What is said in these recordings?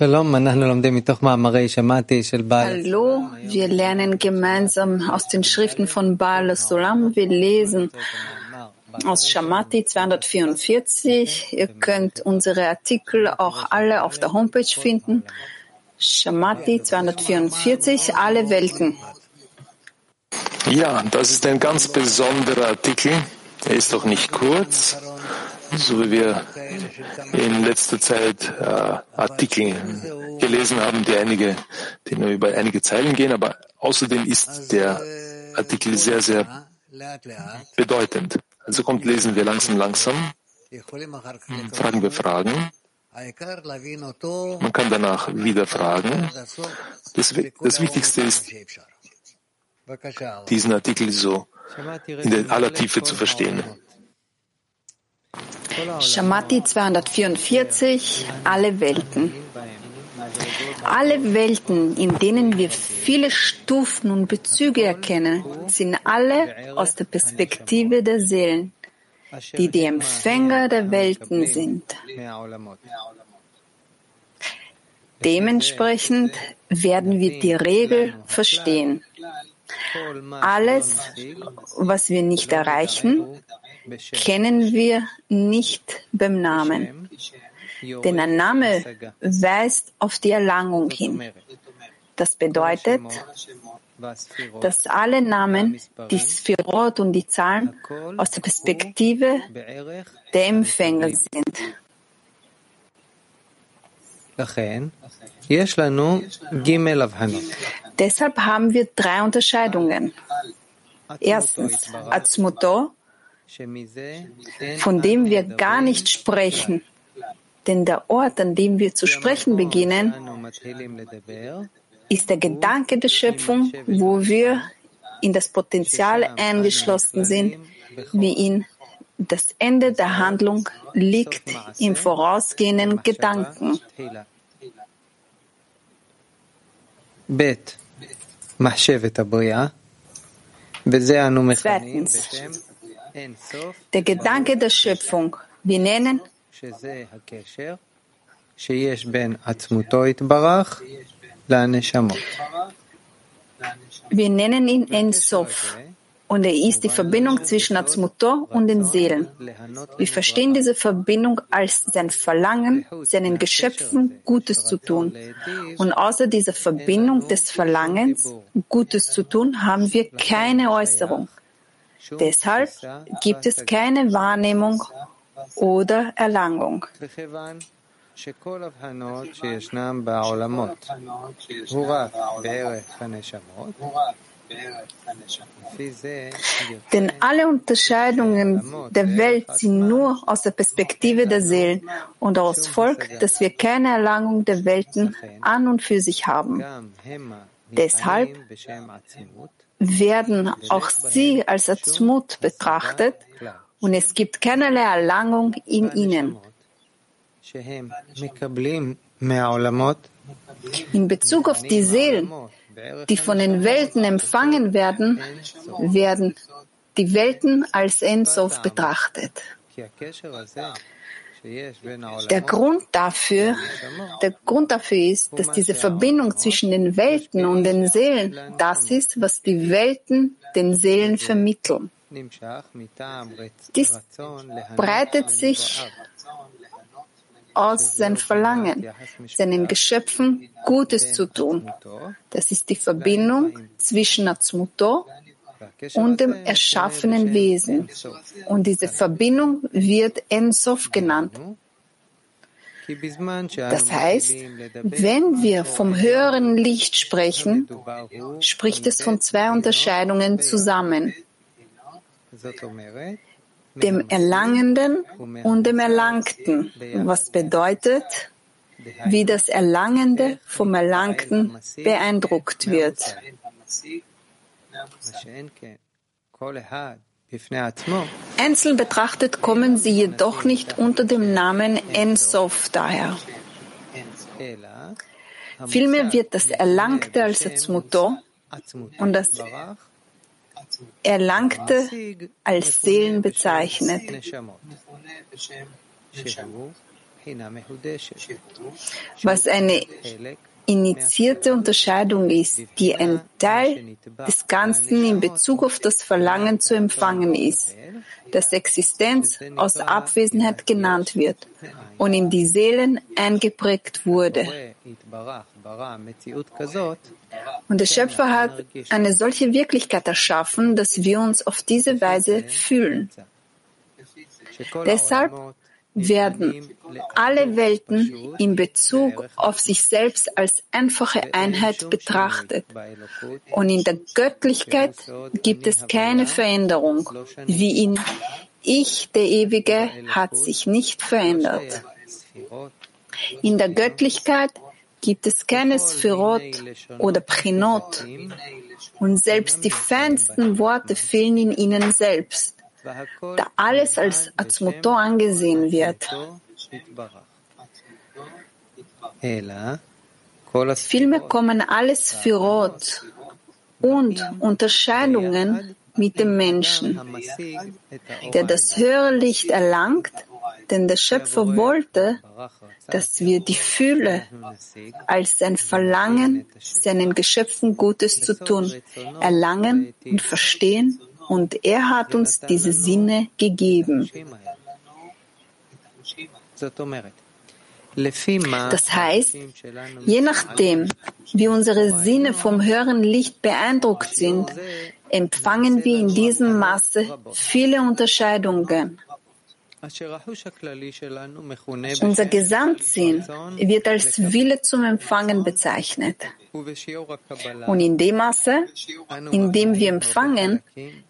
Hallo, wir lernen gemeinsam aus den Schriften von Baal Sulam. Wir lesen aus Shamati 244. Ihr könnt unsere Artikel auch alle auf der Homepage finden. Shamati 244, alle Welten. Ja, das ist ein ganz besonderer Artikel. Er ist auch nicht kurz so wie wir in letzter Zeit äh, Artikel gelesen haben, die einige, die nur über einige Zeilen gehen, aber außerdem ist der Artikel sehr, sehr bedeutend. Also kommt, lesen wir langsam, langsam, fragen wir Fragen. Man kann danach wieder fragen. Das, das Wichtigste ist, diesen Artikel so in der aller Tiefe zu verstehen. Shamati 244, alle Welten. Alle Welten, in denen wir viele Stufen und Bezüge erkennen, sind alle aus der Perspektive der Seelen, die die Empfänger der Welten sind. Dementsprechend werden wir die Regel verstehen. Alles, was wir nicht erreichen, kennen wir nicht beim Namen. Denn ein Name weist auf die Erlangung hin. Das bedeutet, dass alle Namen, die Sphirot und die Zahlen aus der Perspektive der Empfänger sind. Deshalb haben wir drei Unterscheidungen. Erstens, Atzmuto, von dem wir gar nicht sprechen. Denn der Ort, an dem wir zu sprechen beginnen, ist der Gedanke der Schöpfung, wo wir in das Potenzial eingeschlossen sind, wie in das Ende der Handlung liegt im vorausgehenden Gedanken. Zweitens, der Gedanke der Schöpfung. Wir nennen wir nennen ihn Ensof und er ist die Verbindung zwischen Atzmuto und den Seelen. Wir verstehen diese Verbindung als sein Verlangen, seinen Geschöpfen Gutes zu tun. Und außer dieser Verbindung des Verlangens, Gutes zu tun, haben wir keine Äußerung. Deshalb gibt es keine Wahrnehmung oder Erlangung. Denn alle Unterscheidungen der Welt sind nur aus der Perspektive der Seelen und daraus folgt, dass wir keine Erlangung der Welten an und für sich haben. Deshalb werden auch sie als Atzmut betrachtet. und es gibt keinerlei Erlangung in ihnen. In Bezug auf die Seelen, die von den Welten empfangen werden, werden die Welten als Ensof betrachtet. Der Grund dafür, der Grund dafür ist, dass diese Verbindung zwischen den Welten und den Seelen das ist, was die Welten den Seelen vermitteln. Dies breitet sich aus sein Verlangen, seinen Geschöpfen Gutes zu tun. Das ist die Verbindung zwischen Atzmuto und dem erschaffenen Wesen. Und diese Verbindung wird Ensof genannt. Das heißt, wenn wir vom höheren Licht sprechen, spricht es von zwei Unterscheidungen zusammen. Dem Erlangenden und dem Erlangten, was bedeutet, wie das Erlangende vom Erlangten beeindruckt wird. Einzeln betrachtet kommen sie jedoch nicht unter dem Namen Ensof daher. Vielmehr wird das Erlangte als Atzmuto und das Erlangte als Seelen bezeichnet. was eine initiierte Unterscheidung ist, die ein Teil des Ganzen in Bezug auf das Verlangen zu empfangen ist, das Existenz aus Abwesenheit genannt wird und in die Seelen eingeprägt wurde. Und der Schöpfer hat eine solche Wirklichkeit erschaffen, dass wir uns auf diese Weise fühlen. Deshalb werden alle Welten in Bezug auf sich selbst als einfache Einheit betrachtet. Und in der Göttlichkeit gibt es keine Veränderung, wie in Ich, der Ewige, hat sich nicht verändert. In der Göttlichkeit gibt es keine Sphirot oder Prinot und selbst die feinsten Worte fehlen in ihnen selbst da alles als Atzmuto angesehen wird. Vielmehr kommen alle Sphirot und Unterscheidungen mit dem Menschen, der das höhere Licht erlangt, denn der Schöpfer wollte, dass wir die Fühle als sein Verlangen, seinen Geschöpfen Gutes zu tun, erlangen und verstehen und er hat uns diese Sinne gegeben. Das heißt, je nachdem, wie unsere Sinne vom höheren Licht beeindruckt sind, empfangen wir in diesem Maße viele Unterscheidungen. Unser Gesamtsinn wird als Wille zum Empfangen bezeichnet. Und in dem Maße, in dem wir empfangen,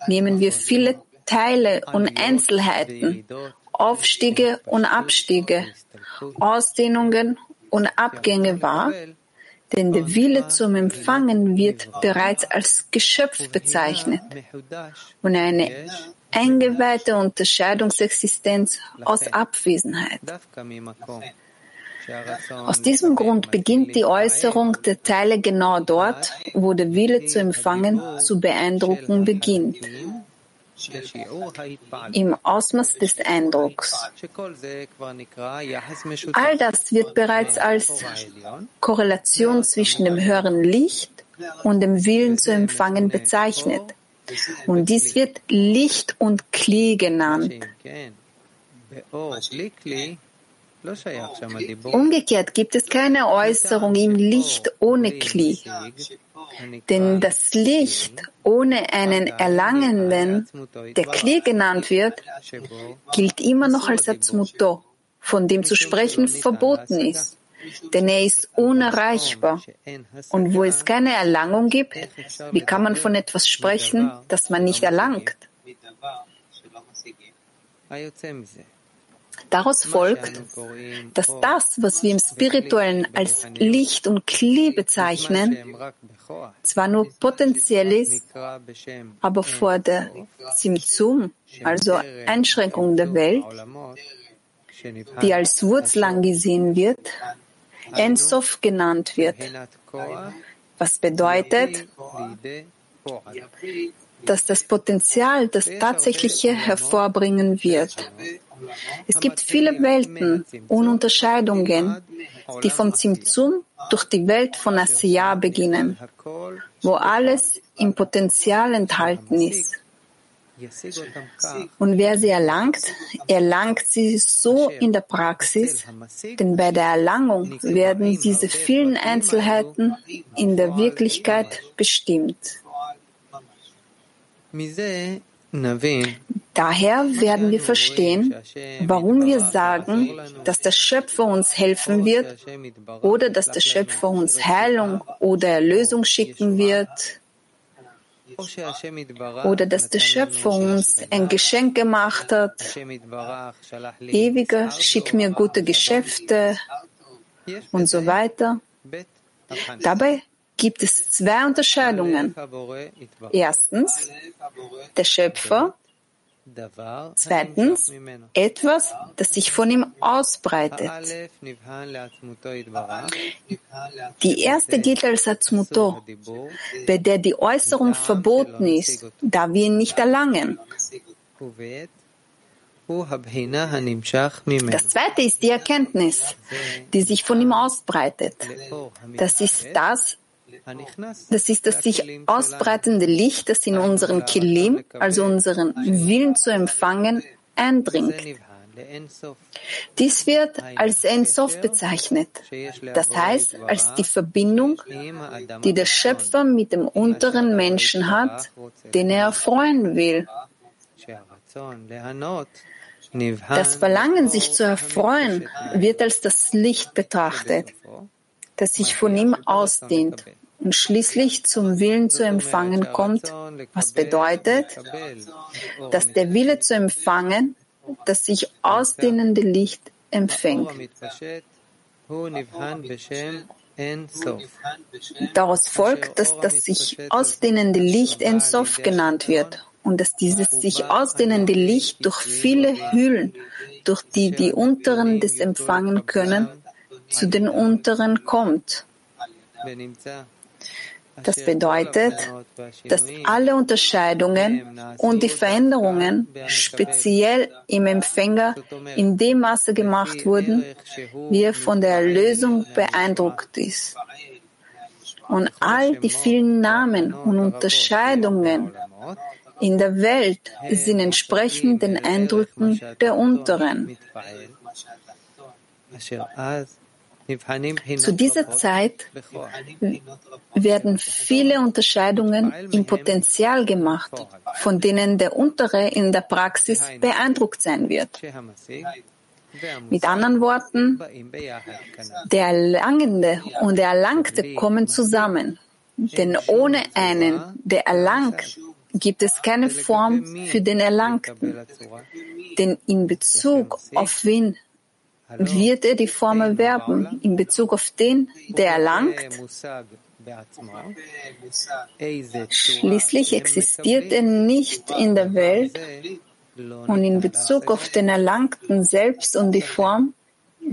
nehmen wir viele Teile und Einzelheiten, Aufstiege und Abstiege, Ausdehnungen und Abgänge wahr, denn der Wille zum Empfangen wird bereits als Geschöpf bezeichnet. und eine eingeweihte Unterscheidungsexistenz aus Abwesenheit. Aus diesem Grund beginnt die Äußerung der Teile genau dort, wo der Wille zu empfangen, zu beeindrucken beginnt. Im Ausmaß des Eindrucks. All das wird bereits als Korrelation zwischen dem höheren Licht und dem Willen zu empfangen bezeichnet. Und dies wird Licht und Kli genannt. Umgekehrt gibt es keine Äußerung im Licht ohne Kli. Denn das Licht ohne einen Erlangenden, der Kli genannt wird, gilt immer noch als Atzmuto, von dem zu sprechen verboten ist denn er ist unerreichbar. Und wo es keine Erlangung gibt, wie kann man von etwas sprechen, das man nicht erlangt? Daraus folgt, dass das, was wir im Spirituellen als Licht und Kli bezeichnen, zwar nur potenziell ist, aber vor der Zimzum, also Einschränkung der Welt, die als Wurzel angesehen wird, Ensof genannt wird, was bedeutet, dass das Potenzial das Tatsächliche hervorbringen wird. Es gibt viele Welten und Unterscheidungen, die vom Zimtzum durch die Welt von Asiya beginnen, wo alles im Potenzial enthalten ist. Und wer sie erlangt, erlangt sie so in der Praxis, denn bei der Erlangung werden diese vielen Einzelheiten in der Wirklichkeit bestimmt. Daher werden wir verstehen, warum wir sagen, dass der Schöpfer uns helfen wird oder dass der Schöpfer uns Heilung oder Erlösung schicken wird oder dass der Schöpfer uns ein Geschenk gemacht hat. Ewiger, schick mir gute Geschäfte und so weiter. Dabei gibt es zwei Unterscheidungen. Erstens, der Schöpfer Zweitens, etwas, das sich von ihm ausbreitet. Die erste gilt als Atzmuto, bei der die Äußerung verboten ist, da wir ihn nicht erlangen. Das zweite ist die Erkenntnis, die sich von ihm ausbreitet. Das ist das, das ist das sich ausbreitende Licht, das in unseren Kilim, also unseren Willen zu empfangen, eindringt. Dies wird als Ensof bezeichnet, das heißt als die Verbindung, die der Schöpfer mit dem unteren Menschen hat, den er erfreuen will. Das Verlangen, sich zu erfreuen, wird als das Licht betrachtet, das sich von ihm ausdehnt und schließlich zum Willen zu empfangen kommt, was bedeutet, dass der Wille zu empfangen das sich ausdehnende Licht empfängt. Daraus folgt, dass das sich ausdehnende Licht Ensof genannt wird und dass dieses sich ausdehnende Licht durch viele Hüllen, durch die die Unteren das empfangen können, zu den Unteren kommt. Das bedeutet, dass alle Unterscheidungen und die Veränderungen speziell im Empfänger in dem Maße gemacht wurden, wie er von der Erlösung beeindruckt ist. Und all die vielen Namen und Unterscheidungen in der Welt sind entsprechend den Eindrücken der Unteren. Zu dieser Zeit werden viele Unterscheidungen im Potenzial gemacht, von denen der Untere in der Praxis beeindruckt sein wird. Mit anderen Worten, der Erlangende und der Erlangte kommen zusammen, denn ohne einen, der erlangt, gibt es keine Form für den Erlangten. Denn in Bezug auf wen wird er die Form erwerben in Bezug auf den, der erlangt. Schließlich existiert er nicht in der Welt und in Bezug auf den Erlangten selbst und die Form,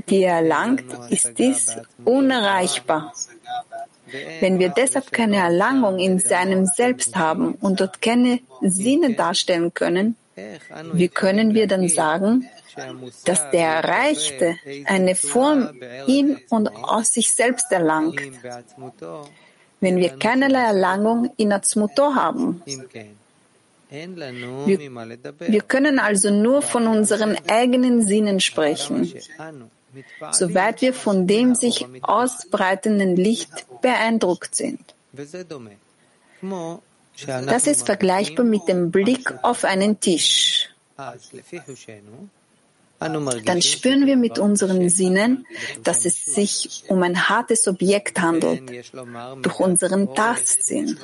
die er erlangt, ist dies unerreichbar. Wenn wir deshalb keine Erlangung in seinem Selbst haben und dort keine Sinne darstellen können, wie können wir dann sagen, dass der Erreichte eine Form in und aus sich selbst erlangt, wenn wir keinerlei Erlangung in Atzmuto haben. Wir, wir können also nur von unseren eigenen Sinnen sprechen, soweit wir von dem sich ausbreitenden Licht beeindruckt sind. Das ist vergleichbar mit dem Blick auf einen Tisch dann spüren wir mit unseren Sinnen, dass es sich um ein hartes Objekt handelt, durch unseren Tastsinn.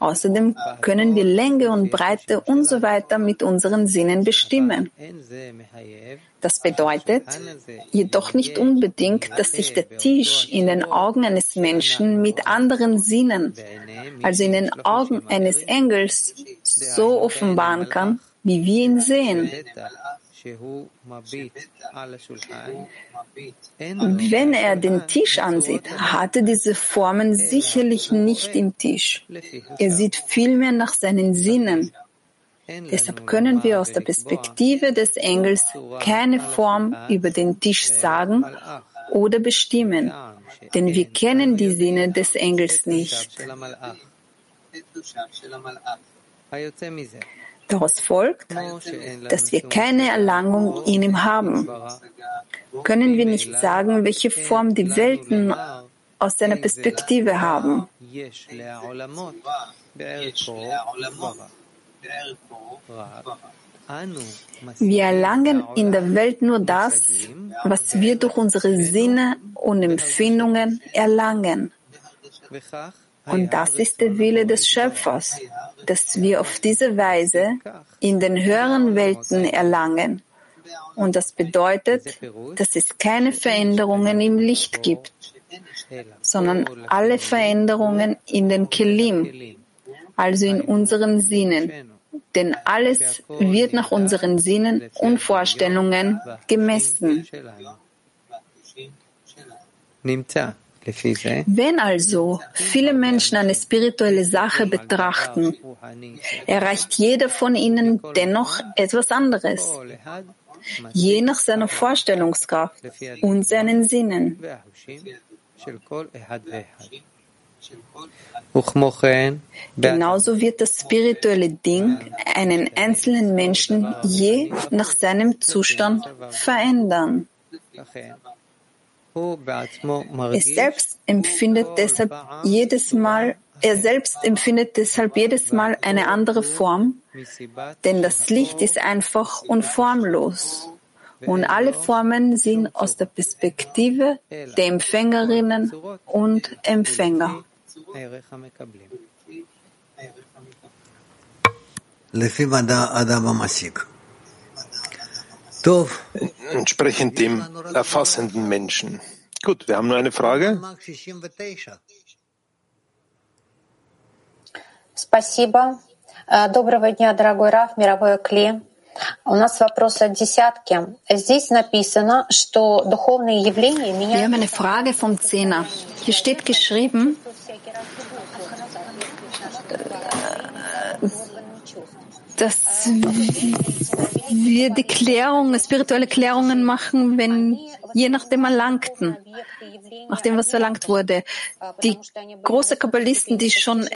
Außerdem können wir Länge und Breite und so weiter mit unseren Sinnen bestimmen. Das bedeutet jedoch nicht unbedingt, dass sich der Tisch in den Augen eines Menschen mit anderen Sinnen, also in den Augen eines Engels, so offenbaren kann, wie wir ihn sehen. Wenn er den Tisch ansieht, hat er diese Formen sicherlich nicht im Tisch. Er sieht vielmehr nach seinen Sinnen. Deshalb können wir aus der Perspektive des Engels keine Form über den Tisch sagen oder bestimmen, denn wir kennen die Sinne des Engels nicht. Daraus folgt, dass wir keine Erlangung in ihm haben. Können wir nicht sagen, welche Form die Welten aus seiner Perspektive haben. Wir erlangen in der Welt nur das, was wir durch unsere Sinne und Empfindungen erlangen. Und das ist der Wille des Schöpfers, dass wir auf diese Weise in den höheren Welten erlangen. Und das bedeutet, dass es keine Veränderungen im Licht gibt, sondern alle Veränderungen in den Kelim, also in unseren Sinnen. Denn alles wird nach unseren Sinnen und Vorstellungen gemessen. Wenn also viele Menschen eine spirituelle Sache betrachten, erreicht jeder von ihnen dennoch etwas anderes, je nach seiner Vorstellungskraft und seinen Sinnen. Genauso wird das spirituelle Ding einen einzelnen Menschen je nach seinem Zustand verändern. Es selbst empfindet deshalb jedes Mal, er selbst empfindet deshalb jedes Mal eine andere Form, denn das Licht ist einfach und formlos. Und alle Formen sind aus der Perspektive der Empfängerinnen und Empfänger Entsprechend dem erfassenden Menschen. Gut, wir haben nur eine Frage. Спасибо. Доброго дня, дорогой Раф, мировой Кли. У нас вопрос от десятки. Здесь написано, что духовные явления меняют... Wir haben eine Frage vom Zehner. Hier steht geschrieben, dass wir die Klärung, spirituelle Klärungen machen, wenn je nachdem erlangten, nach dem, was verlangt wurde. Die großen Kabbalisten, die schon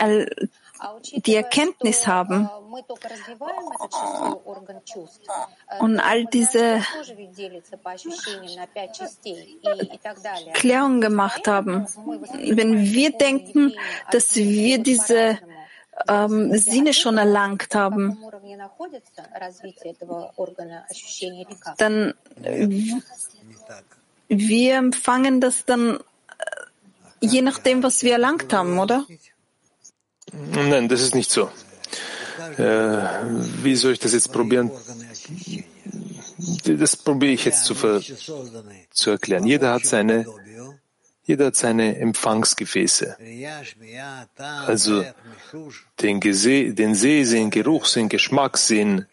die Erkenntnis haben und all diese Klärung gemacht haben. Wenn wir denken, dass wir diese ähm, Sinne schon erlangt haben, dann wir empfangen das dann äh, je nachdem, was wir erlangt haben, oder? Nein, das ist nicht so. Äh, wie soll ich das jetzt probieren? Das probiere ich jetzt zu, zu erklären. Jeder hat seine jeder hat seine Empfangsgefäße. Also den, Gese den Sehsinn, Geruchssinn, Geschmackssinn,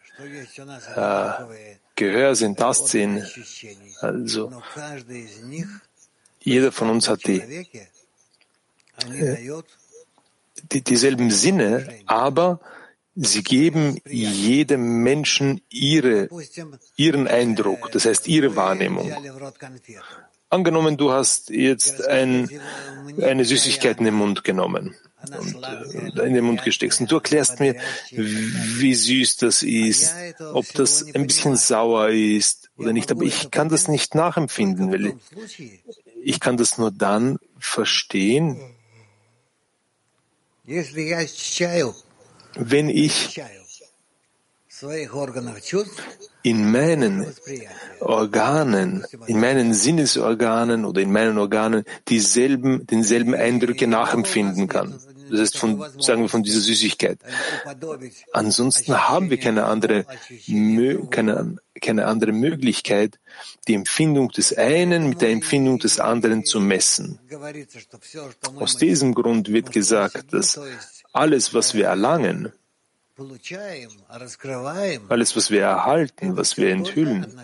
äh, Gehörsinn, Tastsinn. Also jeder von uns hat die, äh, die, dieselben Sinne, aber sie geben jedem Menschen ihre, ihren Eindruck, das heißt ihre Wahrnehmung. Angenommen, du hast jetzt ein, eine Süßigkeit in den Mund genommen. Und äh, in den Mund gesteckt. Und du erklärst mir, wie süß das ist, ob das ein bisschen sauer ist oder nicht. Aber ich kann das nicht nachempfinden, weil ich kann das nur dann verstehen, wenn ich in meinen Organen, in meinen Sinnesorganen oder in meinen Organen dieselben, denselben Eindrücke nachempfinden kann. Das heißt, von, sagen wir, von dieser Süßigkeit. Ansonsten haben wir keine andere, keine, keine andere Möglichkeit, die Empfindung des einen mit der Empfindung des anderen zu messen. Aus diesem Grund wird gesagt, dass alles, was wir erlangen, alles, was wir erhalten, was wir enthüllen,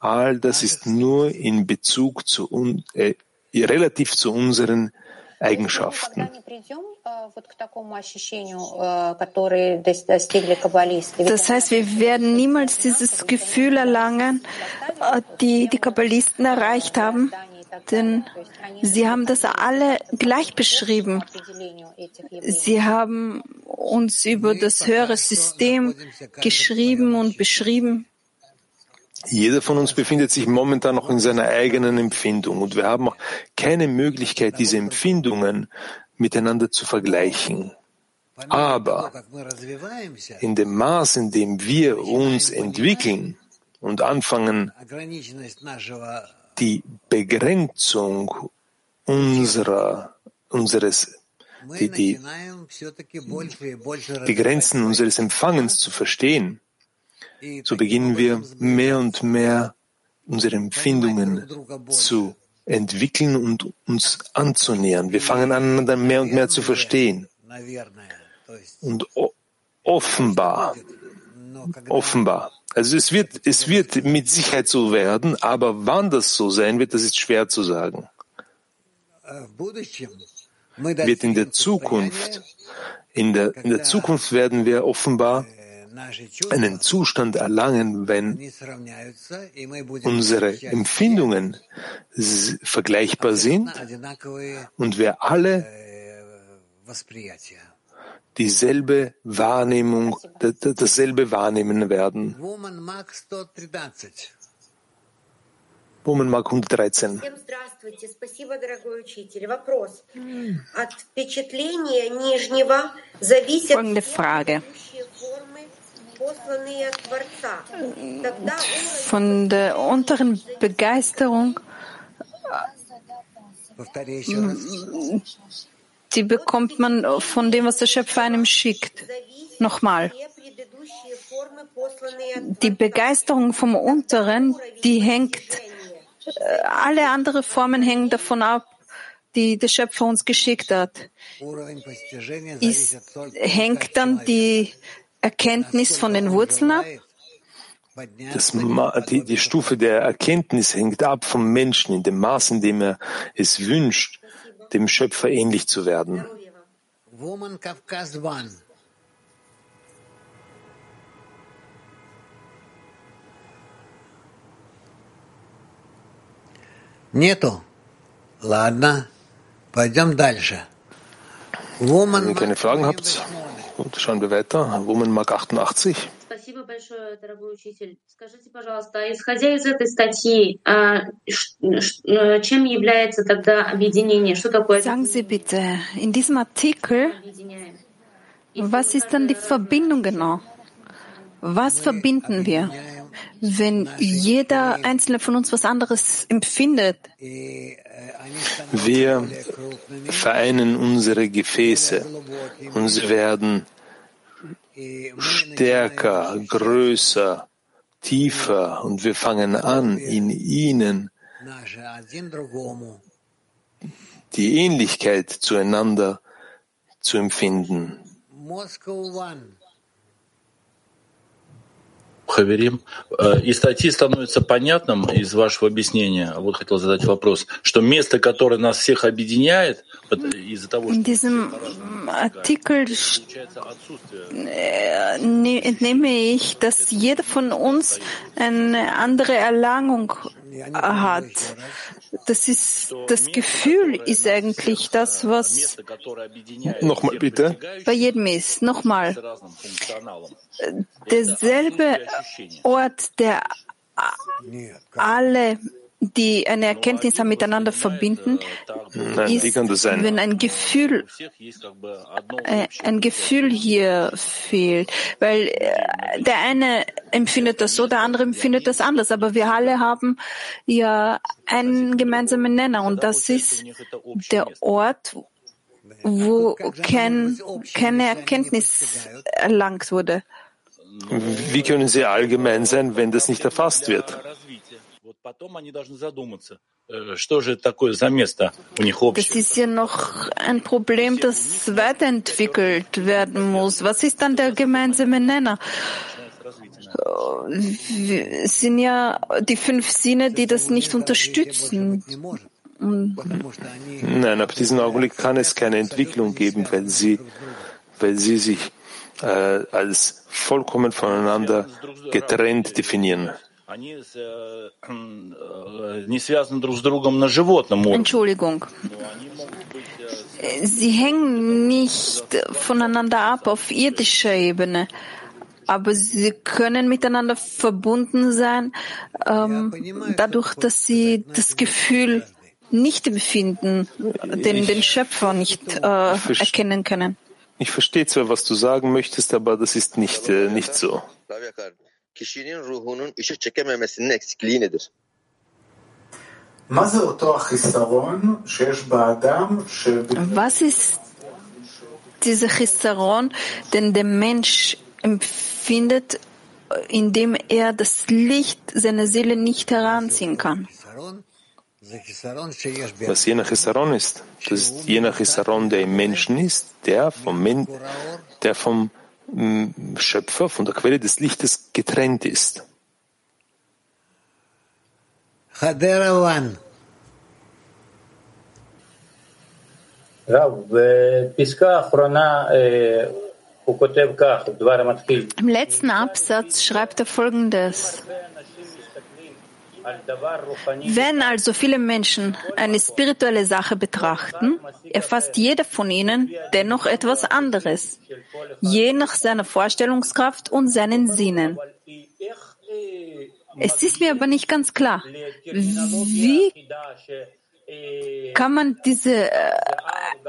all das ist nur in Bezug zu un, äh, relativ zu unseren Eigenschaften. Das heißt, wir werden niemals dieses Gefühl erlangen, äh, die die Kabbalisten erreicht haben, denn sie haben das alle gleich beschrieben. Sie haben uns über das höhere System geschrieben und beschrieben. Jeder von uns befindet sich momentan noch in seiner eigenen Empfindung und wir haben auch keine Möglichkeit, diese Empfindungen miteinander zu vergleichen. Aber in dem Maß, in dem wir uns entwickeln und anfangen, die Begrenzung unserer, unseres, die, die, die Grenzen unseres Empfangens zu verstehen, so beginnen wir mehr und mehr unsere Empfindungen zu entwickeln und uns anzunähern. Wir fangen an, dann mehr und mehr zu verstehen. Und offenbar, offenbar, also es wird, es wird mit Sicherheit so werden, aber wann das so sein wird, das ist schwer zu sagen. wird in der Zukunft, in der, in der Zukunft werden wir offenbar einen Zustand erlangen, wenn unsere Empfindungen vergleichbar sind und wir alle dieselbe Wahrnehmung, dasselbe wahrnehmen werden. Woman Mark 113. Folgende Frage. Von der unteren Begeisterung, die bekommt man von dem, was der Schöpfer einem schickt. Nochmal. Die Begeisterung vom Unteren, die hängt, äh, alle anderen Formen hängen davon ab, die der Schöpfer uns geschickt hat. Ist, hängt dann die Erkenntnis von den Wurzeln ab? Das, die, die Stufe der Erkenntnis hängt ab vom Menschen in dem Maß, in dem er es wünscht, dem Schöpfer ähnlich zu werden. Нету. Ладно, пойдем дальше. Wenn ihr keine Fragen habt, Gut, schauen wir weiter. Woman Mark 88. Спасибо большое, дорогой учитель. Скажите, пожалуйста, исходя из этой статьи, чем является тогда объединение? Что такое? Sagen Sie bitte, in diesem Artikel, was ist dann die Verbindung genau? Was verbinden wir? Wenn jeder einzelne von uns was anderes empfindet, wir vereinen unsere Gefäße und sie werden stärker, größer, tiefer und wir fangen an, in ihnen die Ähnlichkeit zueinander zu empfinden. Хаверим. Из статьи становится понятным, из вашего объяснения, вот хотел задать вопрос, что место, которое нас всех объединяет, из-за того, что... Artikel entnehme ich, dass jeder von uns eine andere Erlangung hat. Das ist, das Gefühl ist eigentlich das, was Nochmal bitte. bei jedem ist. Nochmal. Derselbe Ort, der alle die eine Erkenntnis haben, miteinander verbinden, ist, wenn ein Gefühl, äh, ein Gefühl hier fehlt. Weil äh, der eine empfindet das so, der andere empfindet das anders. Aber wir alle haben ja einen gemeinsamen Nenner und das ist der Ort, wo kein, keine Erkenntnis erlangt wurde. Wie können sie allgemein sein, wenn das nicht erfasst wird? Das ist ja noch ein Problem, das weiterentwickelt werden muss. Was ist dann der gemeinsame Nenner? Es sind ja die fünf Sinne, die das nicht unterstützen. Nein, ab diesem Augenblick kann es keine Entwicklung geben, weil sie, weil sie sich äh, als vollkommen voneinander getrennt definieren. Entschuldigung. Sie hängen nicht voneinander ab auf irdischer Ebene, aber sie können miteinander verbunden sein, ähm, dadurch, dass sie das Gefühl nicht empfinden, den, den Schöpfer nicht äh, erkennen können. Ich verstehe zwar, was du sagen möchtest, aber das ist nicht, äh, nicht so. Kişinin ruhunun ışık çekememesinin eksikliği nedir? Was ist dieser Chisaron, den der Mensch empfindet, indem er das Licht seiner Seele nicht heranziehen kann? Was jener Chisaron ist, das ist jener Chisaron, der im Menschen ist, der vom, Men der vom Schöpfer, von der Quelle des Lichtes getrennt ist. Im letzten Absatz schreibt er Folgendes. Wenn also viele Menschen eine spirituelle Sache betrachten, erfasst jeder von ihnen dennoch etwas anderes, je nach seiner Vorstellungskraft und seinen Sinnen. Es ist mir aber nicht ganz klar, wie kann man diese äh,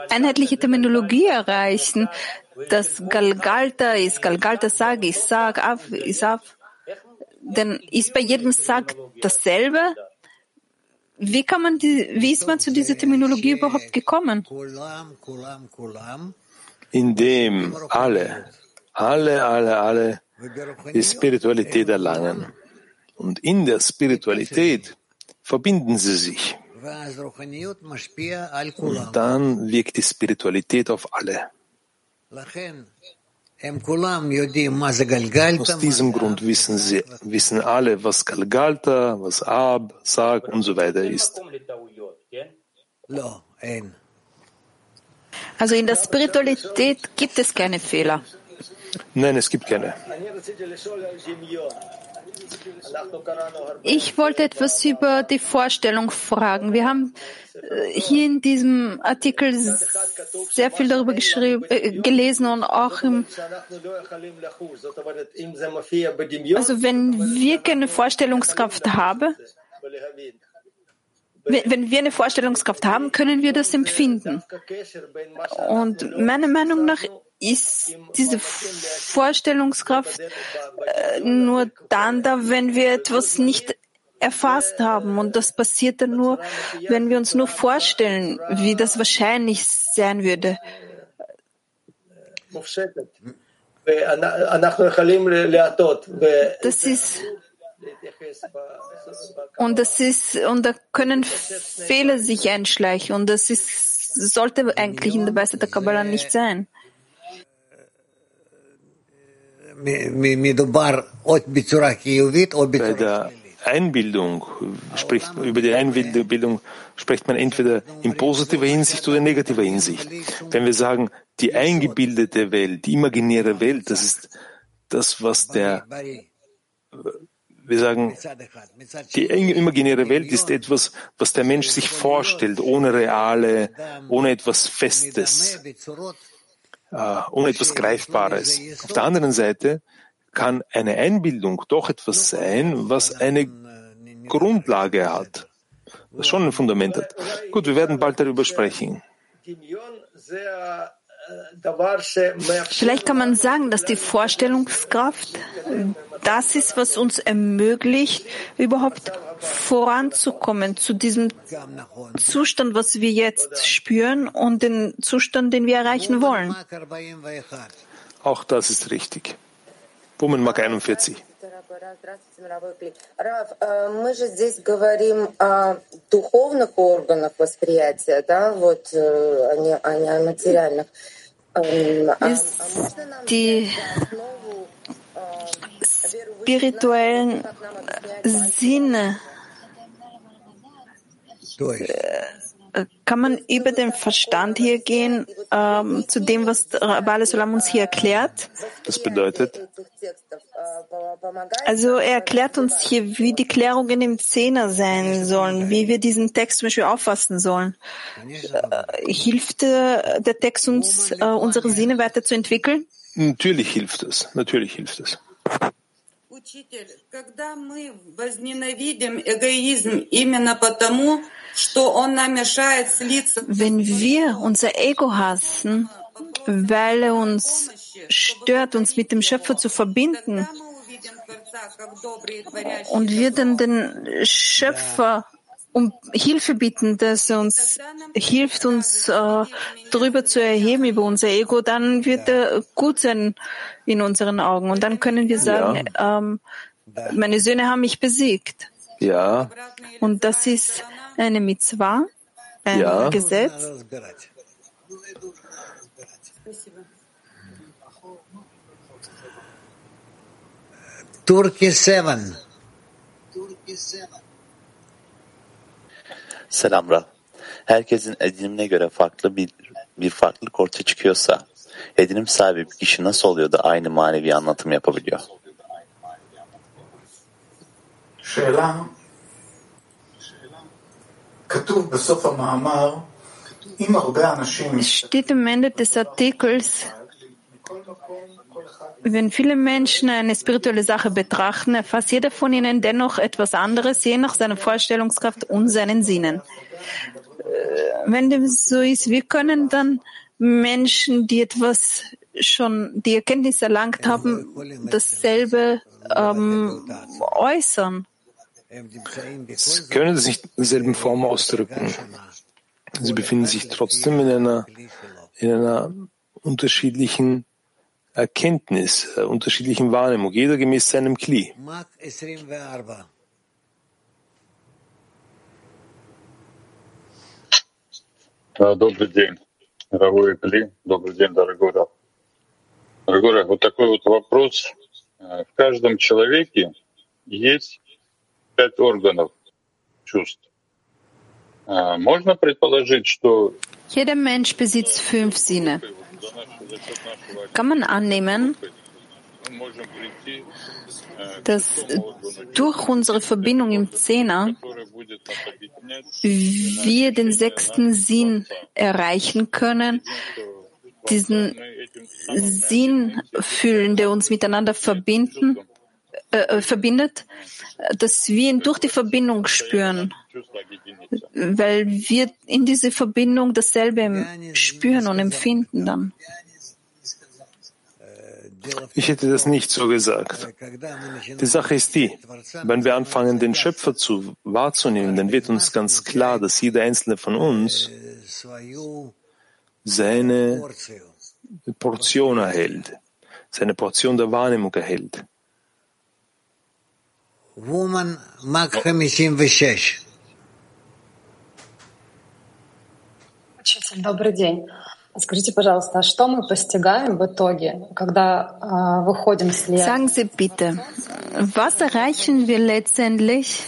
einheitliche Terminologie erreichen, dass Galgalta ist Galgalta Sag, Isaac, Av, Isaf, denn ist bei jedem Sag dasselbe? Wie kann man die, wie ist man zu dieser Terminologie überhaupt gekommen? Indem alle, alle, alle, alle die Spiritualität erlangen. Und in der Spiritualität verbinden sie sich. Und dann wirkt die Spiritualität auf alle. Aus diesem Grund wissen sie, wissen alle, was Galgalta, was Ab, Sag und so weiter ist. Also in der Spiritualität gibt es keine Fehler. Nein, es gibt keine. Ich wollte etwas über die Vorstellung fragen. Wir haben äh, hier in diesem Artikel sehr viel darüber geschrieben, äh, gelesen und auch im, also wenn wir keine Vorstellungskraft haben, wenn wir eine Vorstellungskraft haben, können wir das empfinden. Und meiner Meinung nach ist diese Vorstellungskraft äh, nur dann da, wenn wir etwas nicht erfasst haben. Und das passiert dann nur, wenn wir uns nur vorstellen, wie das wahrscheinlich sein würde. Das ist und das ist und da können Fehler sich einschleichen und das ist sollte eigentlich in der Weise der Kabbalah nicht sein. Bei der Einbildung spricht, über die Einbildung spricht man entweder in positiver Hinsicht oder in negativer Hinsicht. Wenn wir sagen, die eingebildete Welt, die imaginäre Welt, das ist das, was der, wir sagen, die imaginäre Welt ist etwas, was der Mensch sich vorstellt, ohne reale, ohne etwas Festes. Äh, ohne etwas Greifbares. Auf der anderen Seite kann eine Einbildung doch etwas sein, was eine Grundlage hat, was schon ein Fundament hat. Gut, wir werden bald darüber sprechen. Vielleicht kann man sagen, dass die Vorstellungskraft das ist, was uns ermöglicht, überhaupt voranzukommen zu diesem Zustand, was wir jetzt spüren und den Zustand, den wir erreichen wollen. Auch das ist richtig. Womenmark 41. Мы же здесь говорим о духовных органах восприятия, да, вот, а не, а не о материальных. Die spirituellen Sinne äh, kann man über den Verstand hier gehen ähm, zu dem, was Rabbi Sulam uns hier erklärt? Das bedeutet? Also er erklärt uns hier, wie die Klärungen im Zehner sein sollen, wie wir diesen Text zum Beispiel auffassen sollen. Äh, hilft äh, der Text uns, äh, unsere Sinne weiterzuentwickeln? Natürlich hilft es. Natürlich hilft es. Учитель, когда мы возненавидим эгоизм именно потому, что он нам мешает слиться... Wenn wir unser Ego hassen, weil er uns stört, uns mit dem Schöpfer zu verbinden, und wir dann den Schöpfer um Hilfe bitten, dass er uns hilft, uns äh, darüber zu erheben über unser Ego, dann wird er gut sein in unseren Augen. Und dann können wir sagen, ja. ähm, meine Söhne haben mich besiegt. Ja. Und das ist eine Mitzvah, ein ja. Gesetz. Turkey 7. Selam Herkesin edinimine göre farklı bir bir farklılık ortaya çıkıyorsa edinim sahibi bir kişi nasıl oluyor da aynı manevi anlatım yapabiliyor? Steht am Ende des Artikels, wenn viele Menschen eine spirituelle Sache betrachten, erfasst jeder von ihnen dennoch etwas anderes, je nach seiner Vorstellungskraft und seinen Sinnen. Äh, wenn dem so ist, wie können dann Menschen, die etwas schon die Erkenntnis erlangt haben, dasselbe ähm, äußern? Sie können es nicht in derselben Form ausdrücken. Sie befinden sich trotzdem in einer, in einer unterschiedlichen Erkenntnis, äh, unterschiedlichen Wahrnehmung, jeder gemäß seinem Kli. Добрый день, дорогой Кли. Добрый день, дорогой Раф. Дорогой Раф, вот такой вот вопрос. В каждом человеке есть пять органов чувств. Можно предположить, что Jeder Mensch besitzt fünf Sinne. Kann man annehmen, dass durch unsere Verbindung im Zehner wir den sechsten Sinn erreichen können, diesen Sinn fühlen, der uns miteinander verbinden, äh, verbindet, dass wir ihn durch die Verbindung spüren, weil wir in diese Verbindung dasselbe spüren und empfinden dann. Ich hätte das nicht so gesagt. Die Sache ist die, wenn wir anfangen, den Schöpfer zu wahrzunehmen, dann wird uns ganz klar, dass jeder einzelne von uns seine Portion erhält, seine Portion der Wahrnehmung erhält. Woman Mach 56. Учитель, добрый день. Скажите, пожалуйста, а что мы постигаем в итоге, когда äh, выходим с Sagen Sie bitte, was erreichen wir letztendlich,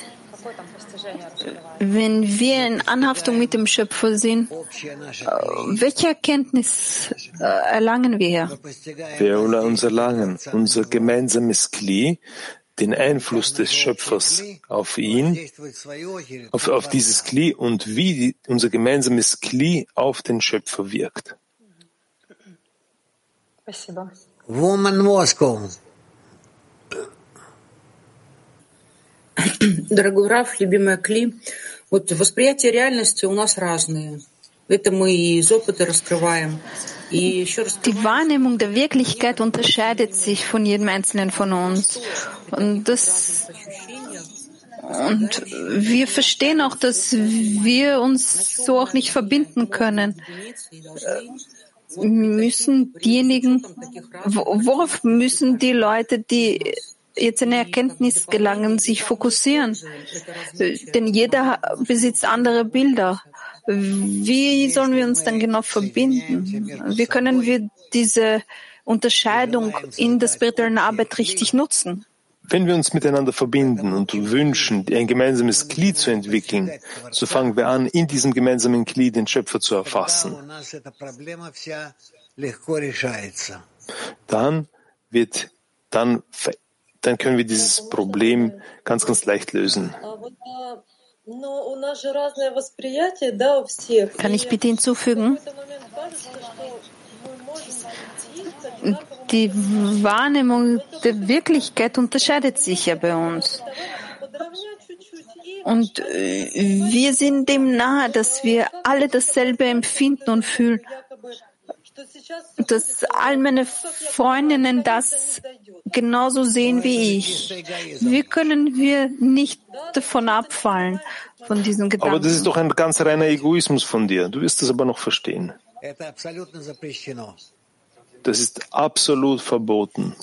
wenn wir in Anhaftung mit dem Schöpfer sind? Welche Erkenntnis äh, erlangen wir? Wir uns erlangen unser gemeinsames Kli, den Einfluss des Schöpfers auf ihn, auf, auf dieses Kli und wie die, unser gemeinsames Kli auf den Schöpfer wirkt. Woman Moscow. Дорогой Раф, любимая Кли, вот восприятие реальности у нас разные. Die Wahrnehmung der Wirklichkeit unterscheidet sich von jedem Einzelnen von uns. Und das, und wir verstehen auch, dass wir uns so auch nicht verbinden können. Müssen diejenigen, worauf müssen die Leute, die jetzt in Erkenntnis gelangen, sich fokussieren? Denn jeder besitzt andere Bilder. Wie sollen wir uns dann genau verbinden? Wie können wir diese Unterscheidung in der spirituellen Arbeit richtig nutzen? Wenn wir uns miteinander verbinden und wünschen, ein gemeinsames Glied zu entwickeln, so fangen wir an, in diesem gemeinsamen Glied den Schöpfer zu erfassen. Dann wird, dann, dann können wir dieses Problem ganz, ganz leicht lösen. Kann ich bitte hinzufügen? Die Wahrnehmung der Wirklichkeit unterscheidet sich ja bei uns. Und äh, wir sind dem nahe, dass wir alle dasselbe empfinden und fühlen. Dass all meine Freundinnen das genauso sehen wie ich. Wie können wir nicht davon abfallen, von diesen Gedanken? Aber das ist doch ein ganz reiner Egoismus von dir. Du wirst das aber noch verstehen. Das ist absolut verboten.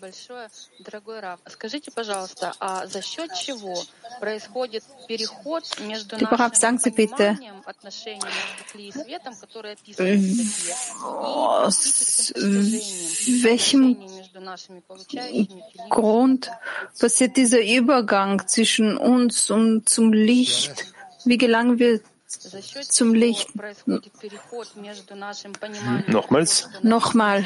Большое. Дорогой Раф, скажите, пожалуйста, а за счет чего происходит переход между Lieber Rav, sagen Sie bitte, aus welchem Grund passiert dieser Übergang zwischen uns und zum Licht Wie gelangen wir zum Licht? Nochmals? Nochmal.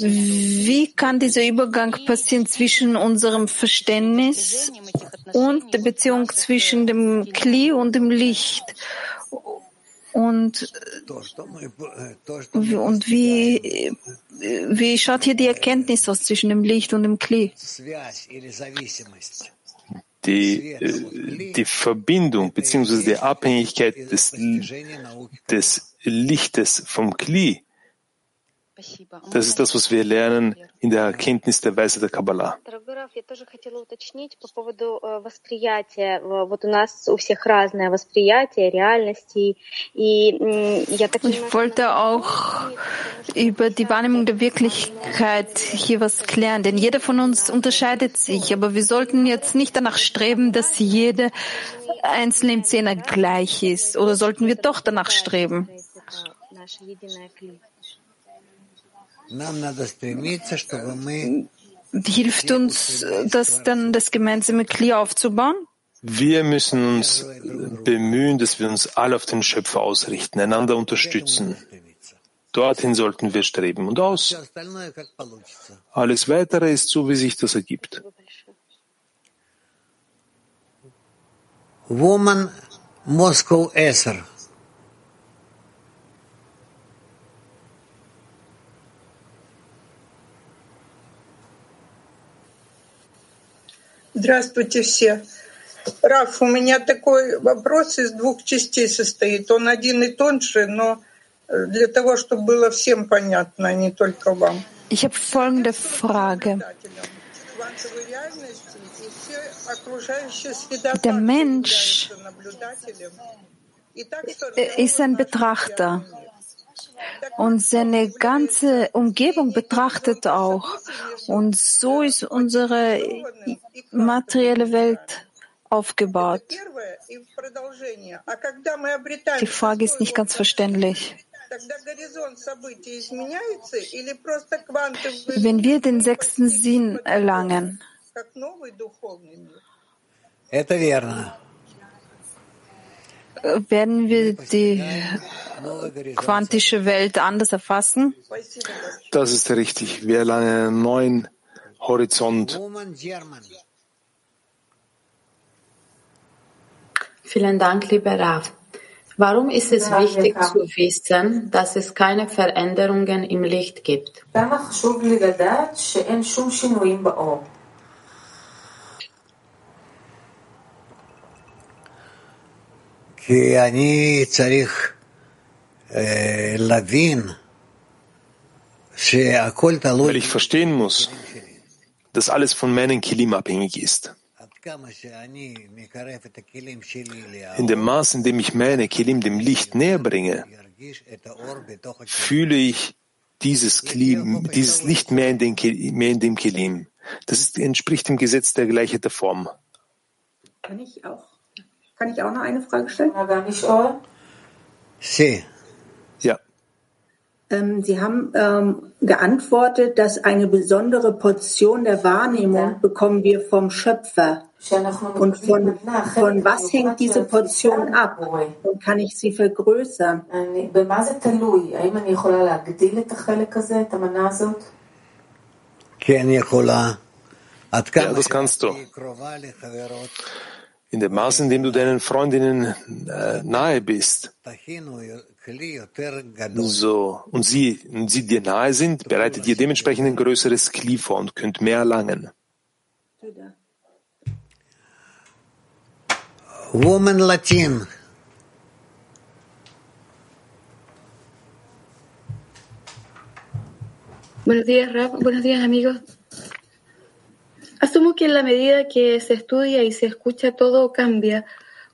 Wie kann dieser Übergang passieren zwischen unserem Verständnis und der Beziehung zwischen dem Kli und dem Licht? Und, und wie, wie schaut hier die Erkenntnis aus zwischen dem Licht und dem Kli? Die, äh, die Verbindung bzw. die Abhängigkeit des, des Lichtes vom Kli. Das ist das, was wir lernen in der Erkenntnis der Weise der Kabbalah. Ich wollte auch über die Wahrnehmung der Wirklichkeit hier was klären, denn jeder von uns unterscheidet sich, aber wir sollten jetzt nicht danach streben, dass jede einzelne im Zehner gleich ist, oder sollten wir doch danach streben? Hilft uns das dann, das gemeinsame Kli aufzubauen? Wir müssen uns bemühen, dass wir uns alle auf den Schöpfer ausrichten, einander unterstützen. Dorthin sollten wir streben und aus. Alles weitere ist so, wie sich das ergibt. Woman Moscow Esser. Здравствуйте все. Раф, у меня такой вопрос из двух частей состоит. Он один и тоньше, но для того, чтобы было всем понятно, а не только вам. Ich habe folgende Frage. Der Mensch ist ein Betrachter und seine ganze Umgebung betrachtet auch. Und so ist unsere materielle Welt aufgebaut. Die Frage ist nicht ganz verständlich. Wenn wir den sechsten Sinn erlangen, werden wir die quantische Welt anders erfassen? Das ist richtig. Wir erlangen einen neuen Horizont. Vielen Dank, lieber Rav. Warum ist es wichtig zu wissen, dass es keine Veränderungen im Licht gibt? Weil ich verstehen muss, dass alles von meinen Kilim abhängig ist. In dem Maß, in dem ich meine Kilim dem Licht näher bringe, fühle ich dieses, Kilim, dieses Licht mehr in, den, mehr in dem Kilim. Das ist, entspricht dem Gesetz der Gleichheit der Form. Kann ich auch, kann ich auch noch eine Frage stellen? Sí. Ja. Ähm, Sie haben ähm, geantwortet, dass eine besondere Portion der Wahrnehmung bekommen wir vom Schöpfer. Und von, von was hängt diese Portion ab? Und kann ich sie vergrößern? Ja, das kannst du. In dem Maß, in dem du deinen Freundinnen äh, nahe bist, so, und sie, und sie dir nahe sind, bereitet ihr dementsprechend ein größeres Kli vor und könnt mehr erlangen. Woman Latin. Buenos días, Raf. Buenos días, amigos. Asumo que en la medida que se estudia y se escucha todo cambia.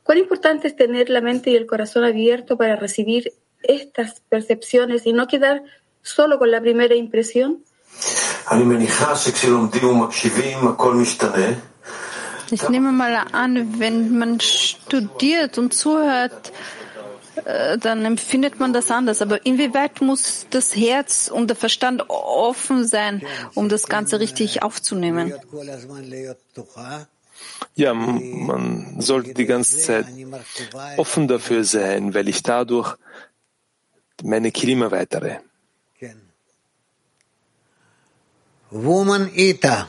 ¿Cuán importante es tener la mente y el corazón abierto para recibir estas percepciones y no quedar solo con la primera impresión? Ich nehme mal an, wenn man studiert und zuhört, dann empfindet man das anders. Aber inwieweit muss das Herz und der Verstand offen sein, um das Ganze richtig aufzunehmen? Ja, man sollte die ganze Zeit offen dafür sein, weil ich dadurch meine Kilim erweitere. Woman Eta.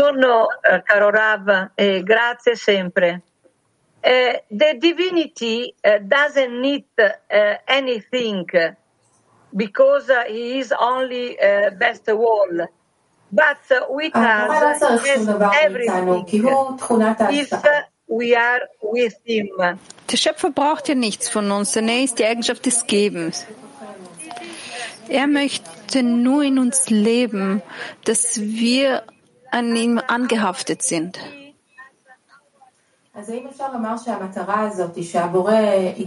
Buongiorno caro Rav, eh, grazie sempre. Uh, the divinity uh, doesn't need uh, anything because he is only best of all. But with us, has everything if we are with him. Der Schöpfer braucht ja nichts von uns, denn er ist die Eigenschaft des Gebens. Er möchte nur in uns leben, dass wir an ihm angehaftet sind.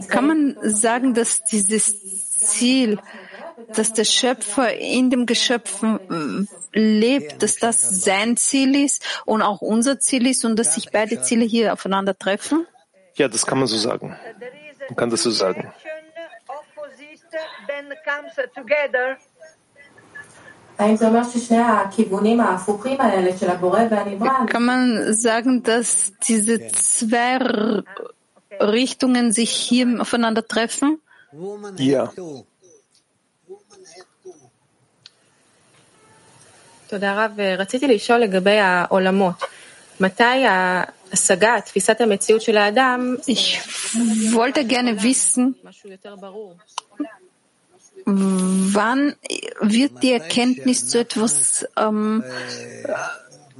Kann man sagen, dass dieses Ziel, dass der Schöpfer in dem Geschöpfen lebt, dass das sein Ziel ist und auch unser Ziel ist und dass sich beide Ziele hier aufeinander treffen? Ja, das kann man so sagen. Man kann das so sagen. Kann man sagen, dass diese zwei Richtungen sich hier aufeinander treffen? Ja. תודה רב. רציתי לשאול לגבי העולמות. מתי ההשגה, תפיסת המציאות של האדם, Ich wollte gerne wissen, wann wird die Erkenntnis zu etwas, ähm,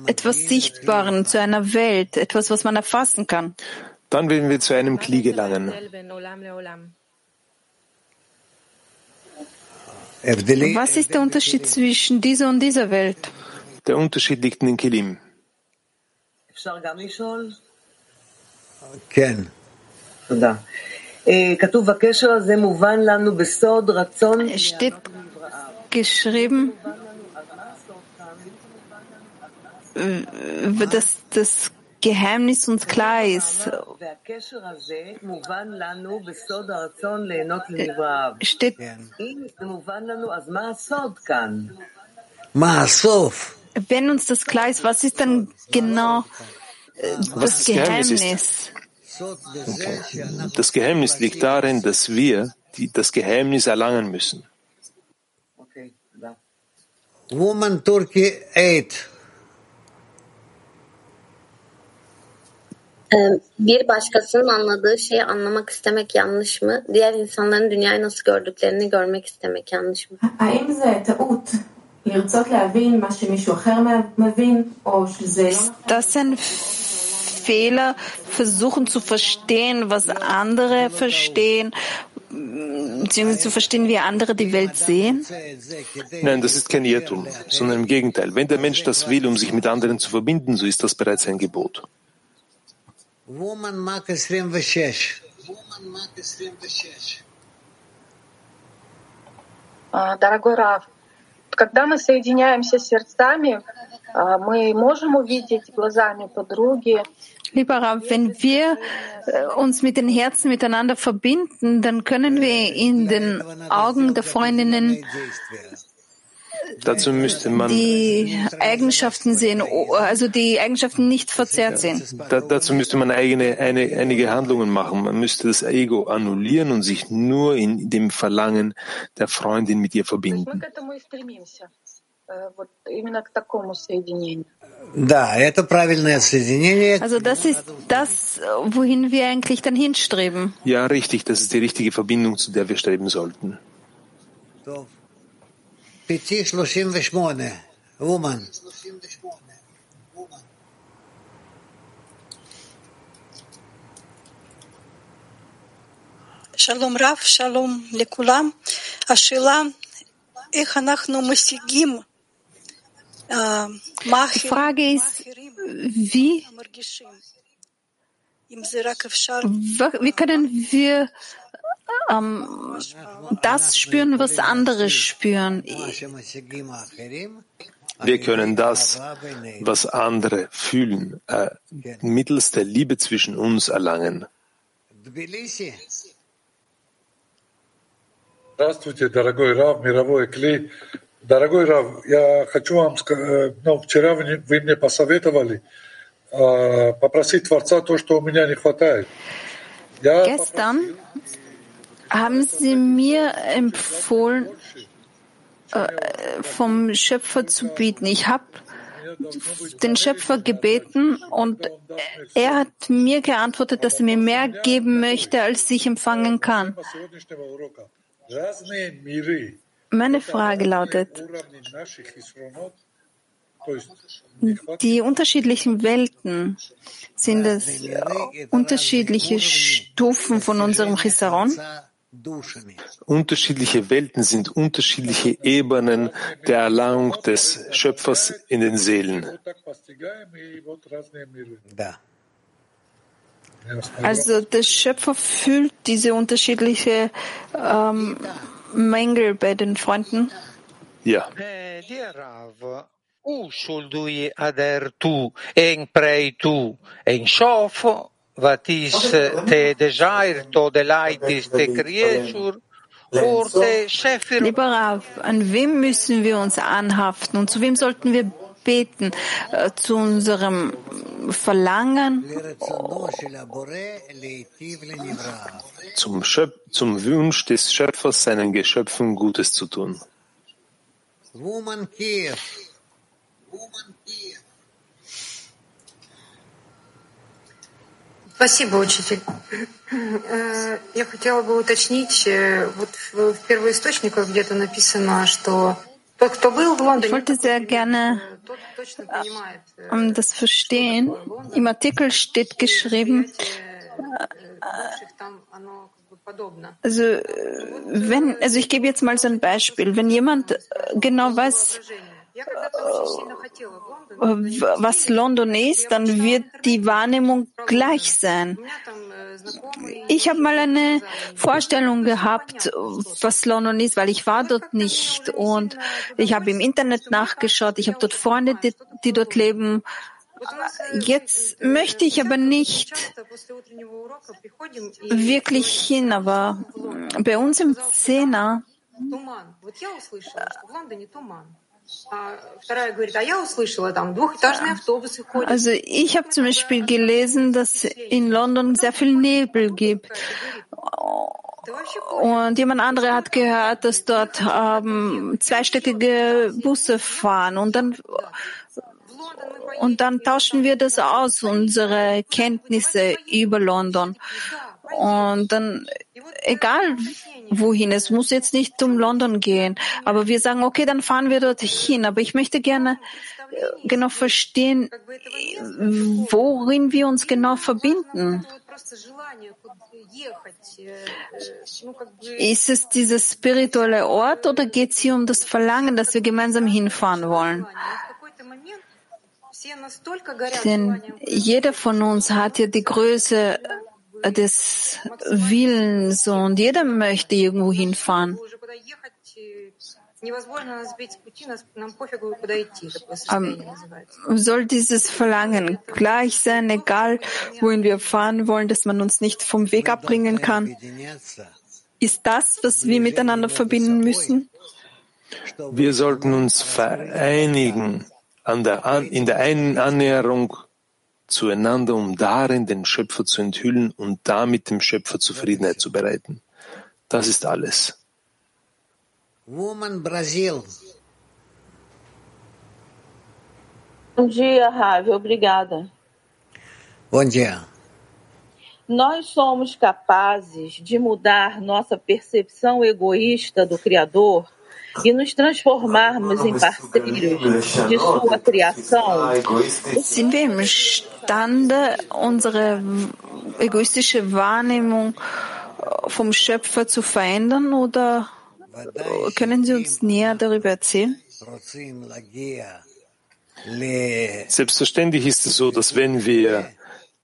etwas Sichtbaren, zu einer Welt, etwas, was man erfassen kann? Dann werden wir zu einem Kli gelangen. Was ist der Unterschied zwischen dieser und dieser Welt? Der Unterschied liegt in den Kelim. Ken. Okay. Es steht geschrieben, äh, äh, dass das Geheimnis uns klar ist. Äh, steht. Wenn uns das klar ist, was ist dann genau das Geheimnis? Geheimnis Okay. Das Geheimnis liegt darin, dass wir die, das Geheimnis erlangen müssen. Woman Turkey 8. Bir başkasının anladığı şeyi anlamak istemek yanlış mı? Diğer insanların dünyayı nasıl gördüklerini görmek istemek yanlış mı? האם זה טעות לרצות להבין מה שמישהו אחר מבין, או שזה... Ist das ein Fehler, versuchen zu verstehen, was andere verstehen, beziehungsweise zu verstehen, wie andere die Welt sehen? Nein, das ist kein Irrtum, sondern im Gegenteil. Wenn der Mensch das will, um sich mit anderen zu verbinden, so ist das bereits ein Gebot. Woman Mark 26. Дорогой Раф, когда мы соединяемся сердцами, мы можем увидеть глазами подруги. Lieber Rav, wenn wir uns mit den Herzen miteinander verbinden, dann können wir in den Augen der Freundinnen Dazu müsste man die Eigenschaften sehen, also die Eigenschaften nicht verzerrt sehen. Da, dazu müsste man eigene, eine, einige Handlungen machen. Man müsste das Ego annullieren und sich nur in dem Verlangen der Freundin mit ihr verbinden. Also das ist das, wohin wir eigentlich dann hinstreben. Ja, richtig. Das ist die richtige Verbindung, zu der wir streben sollten. Shalom Rav, Shalom Lekulam. השאלה איך אנחנו Die Frage ist, wie, wie können wir ähm, das spüren, was andere spüren? Wir können das, was andere fühlen, äh, mittels der Liebe zwischen uns erlangen. Здравствуйте, дорогой Рав, мировой Кли. Дорогой Рав, я хочу вам сказать, ну, вчера вы, вы мне посоветовали э, попросить Творца то, что у меня не хватает. Я Gestern haben Sie mir empfohlen, äh, vom Schöpfer zu bieten. Ich habe den Schöpfer gebeten und er hat mir geantwortet, dass er mir mehr geben möchte, als ich empfangen kann. Meine Frage lautet, die unterschiedlichen Welten, sind es unterschiedliche Stufen von unserem Chisaron? Unterschiedliche Welten sind unterschiedliche Ebenen der Erlangung des Schöpfers in den Seelen. Also der Schöpfer fühlt diese unterschiedlichen ähm, Mängel bei den Freunden? Ja. U soldui ader tu, en prei tu, en schofo, what is the desire to delight the creature, or the Shefir. Lieber Rav, an wem müssen wir uns anhaften und zu wem sollten wir beten? Äh, zu unserem Verlangen? Zum, Schöp zum Wunsch des Schöpfers, seinen Geschöpfen Gutes zu tun. Woman Kiev. Спасибо, учитель. Я хотела бы уточнить, вот в первоисточниках где-то написано, что ich wollte sehr gerne um das verstehen. Im Artikel steht geschrieben, also wenn, also ich gebe jetzt mal so ein Beispiel. Wenn jemand genau weiß, was London ist, dann wird die Wahrnehmung gleich sein. Ich habe mal eine Vorstellung gehabt, was London ist, weil ich war dort nicht und ich habe im Internet nachgeschaut, ich habe dort Freunde, die, die dort leben. Jetzt möchte ich aber nicht wirklich hin, aber bei uns im Zehner also ich habe zum Beispiel gelesen, dass in London sehr viel Nebel gibt. Und jemand andere hat gehört, dass dort ähm, zweistöckige Busse fahren. Und dann, und dann tauschen wir das aus, unsere Kenntnisse über London. Und dann, egal wohin, es muss jetzt nicht um London gehen, aber wir sagen, okay, dann fahren wir dort hin. Aber ich möchte gerne äh, genau verstehen, worin wir uns genau verbinden. Ist es dieser spirituelle Ort oder geht es hier um das Verlangen, dass wir gemeinsam hinfahren wollen? Denn jeder von uns hat ja die Größe des Willens und jeder möchte irgendwo hinfahren. Um, soll dieses Verlangen gleich sein, egal wohin wir fahren wollen, dass man uns nicht vom Weg abbringen kann? Ist das, was wir miteinander verbinden müssen? Wir sollten uns vereinigen der, in der einen Annäherung zueinander, um darin den Schöpfer zu enthüllen und damit dem Schöpfer Zufriedenheit zu bereiten. Das ist alles. Woman Brasil. Bom dia, Ravi. Obrigada. Bom dia. Nós somos capazes de mudar nossa percepção egoísta do Criador e nos transformarmos em parceiros de sua criação? Sind wir imstande, unsere egoistische Wahrnehmung vom Schöpfer zu verändern oder können Sie uns näher darüber erzählen? Selbstverständlich ist es so, dass wenn wir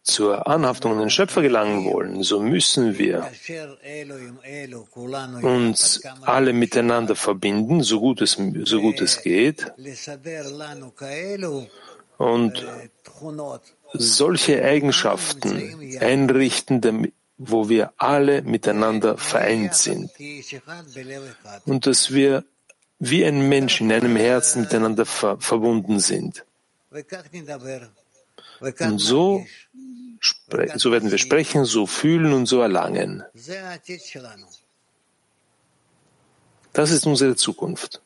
zur Anhaftung an den Schöpfer gelangen wollen, so müssen wir uns alle miteinander verbinden, so gut es, so gut es geht, und solche Eigenschaften einrichten, wo wir alle miteinander vereint sind und dass wir wie ein Mensch in einem Herzen miteinander ver verbunden sind. Und so, so werden wir sprechen, so fühlen und so erlangen. Das ist unsere Zukunft.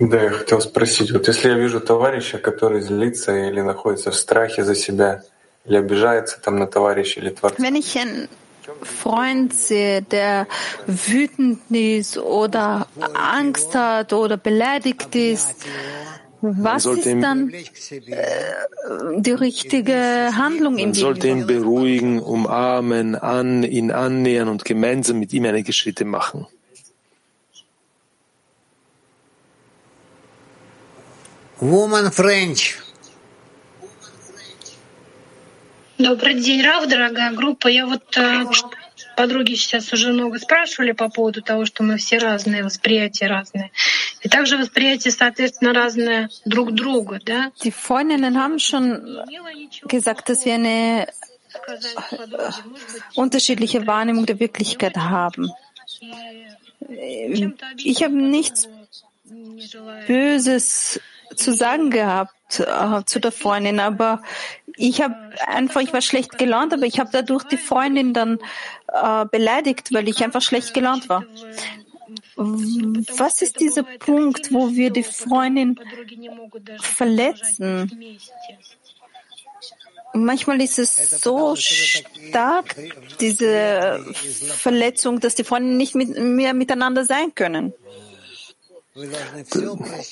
Да, я хотел спросить, вот если я вижу товарища, который злится или находится в страхе за себя, или обижается там на товарища или Творца. Wenn ich einen Freund sehe, der wütend ist oder Angst hat oder beleidigt ist, was ist dann äh, die richtige Handlung in Man sollte ihn beruhigen, umarmen, an, ihn annähern und gemeinsam mit ihm einige Schritte machen. Woman French. Добрый день, Рав, дорогая группа. Я вот э, подруги сейчас уже много спрашивали по поводу того, что мы все разные, восприятия разные. И также восприятие, соответственно, разное друг друга, да? Die Freundinnen haben schon gesagt, dass wir eine unterschiedliche Wahrnehmung der Wirklichkeit haben. Ich habe nichts Böses zu sagen gehabt äh, zu der Freundin, aber ich habe einfach, ich war schlecht gelaunt, aber ich habe dadurch die Freundin dann äh, beleidigt, weil ich einfach schlecht gelaunt war. Was ist dieser Punkt, wo wir die Freundin verletzen? Manchmal ist es so stark, diese Verletzung, dass die Freunde nicht mit, mehr miteinander sein können.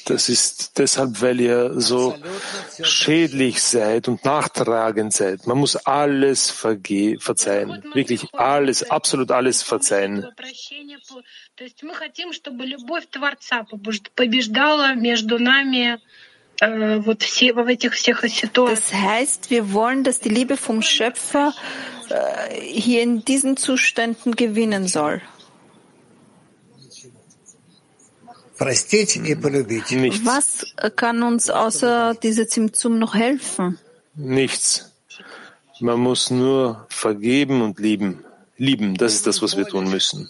Das ist deshalb, weil ihr so schädlich seid und nachtragend seid. Man muss alles verzeihen. Wirklich alles, absolut alles verzeihen. Das heißt, wir wollen, dass die Liebe vom Schöpfer äh, hier in diesen Zuständen gewinnen soll. Was kann uns außer dieser Zimtzum noch helfen? Nichts. Man muss nur vergeben und lieben. Lieben, das ist das, was wir tun müssen.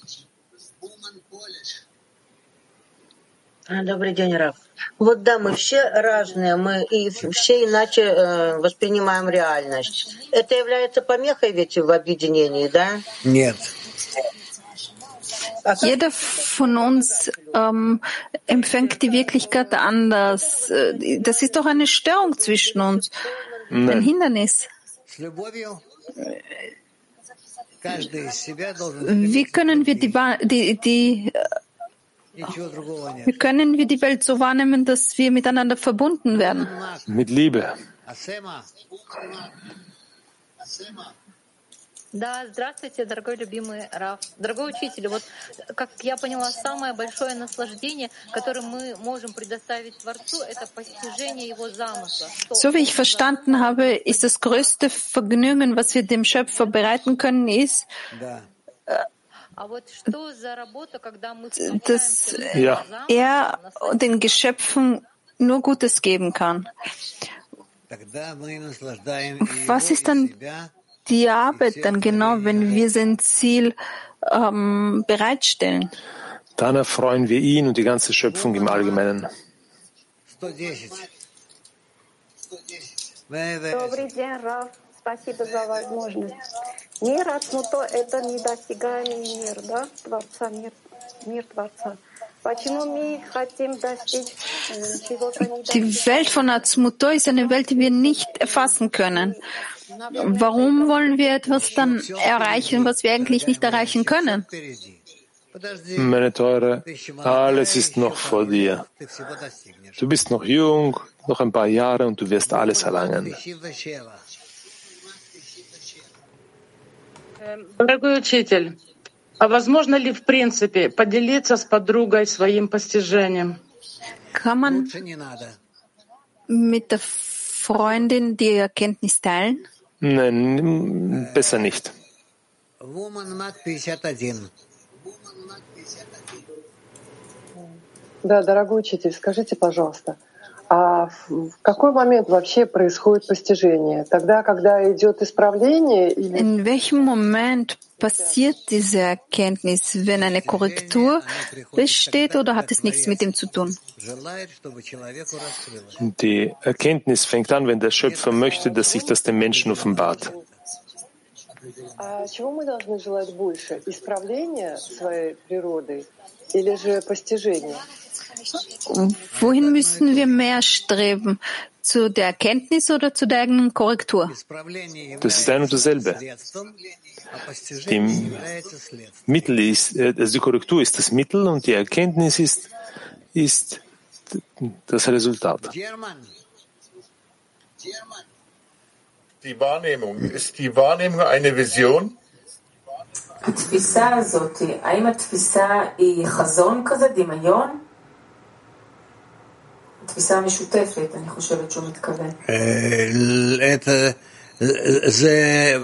Добрый день, Раф. Вот да, мы все разные, мы и все иначе э, воспринимаем реальность. Это является помехой ведь в объединении, да? Нет. Jeder von uns ähm, empfängt die Wirklichkeit anders. Das ist doch eine Störung zwischen uns, Nein. ein Hindernis. Wie können wir die, die, die wie können wir die Welt so wahrnehmen, dass wir miteinander verbunden werden? Mit Liebe. Да, здравствуйте, дорогой любимый Раф. Дорогой учитель, вот как я поняла, самое большое наслаждение, которое мы можем предоставить Творцу, это постижение его замысла. So wie ich verstanden habe, ist das größte Vergnügen, was wir dem Schöpfer bereiten können, ist, dass ja. er den Geschöpfen nur Gutes geben kann. Was ist dann die Arbeit dann genau, wenn wir sein Ziel ähm, bereitstellen? Dann erfreuen wir ihn und die ganze Schöpfung im Allgemeinen. Добрый день, Раф. Спасибо за возможность. Мир Ацмуто – это недостигаемый мир, да, Творца, мир, мир Творца. Почему мы хотим достичь чего-то Die Welt von Atzmuto ist eine Welt, die wir nicht erfassen können. Warum wollen wir etwas dann erreichen, was wir eigentlich nicht erreichen können? Meine Teure, alles ist noch vor dir. Du bist noch jung, noch ein paar Jahre und du wirst alles erlangen. Дорогой учитель, а возможно ли в принципе поделиться с подругой своим постижением? Kann man mit der Freundin die Erkenntnis teilen? Nein, besser nicht. Да, дорогой учитель, скажите, пожалуйста, А в какой момент вообще происходит постижение? Тогда, когда идет исправление? Или... In welchem Moment passiert diese Erkenntnis, wenn eine Korrektur besteht oder hat es nichts mit dem zu tun? Die Erkenntnis fängt an, wenn der Schöpfer möchte, dass sich das dem Menschen offenbart. Wohin müssen wir mehr streben? Zu der Erkenntnis oder zu der eigenen Korrektur? Das ist ein und dasselbe. Die Mittel ist, äh, also die Korrektur ist das Mittel und die Erkenntnis ist, ist das Resultat. Die Wahrnehmung. Ist die Wahrnehmung eine Vision? התפיסה הזאת, האם התפיסה היא חזון כזה, דמיון? התפיסה המשותפת, אני חושבת שהוא מתכוון. זה,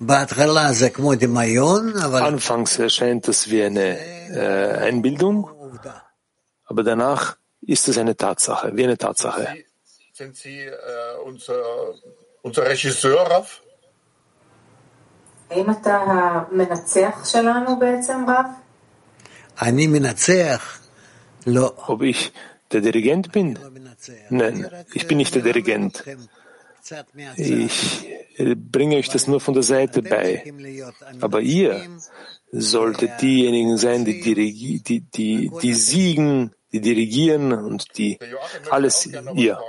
בהתחלה זה כמו דמיון, אבל... Anfangs erscheint das wie eine äh, Einbildung, aber danach ist es eine Tatsache, wie eine Tatsache. Sind Sie äh, unser, unser Regisseur, Raff? האם אתה המנצח שלנו בעצם, רב? אני מנצח? לא. Ob ich der Dirigent bin? Nein, ich bin nicht der Dirigent. Ich bringe euch das nur von der Seite bei. Aber ihr solltet diejenigen sein, die, dirigi die, die, die siegen, die dirigieren und die alles ihr.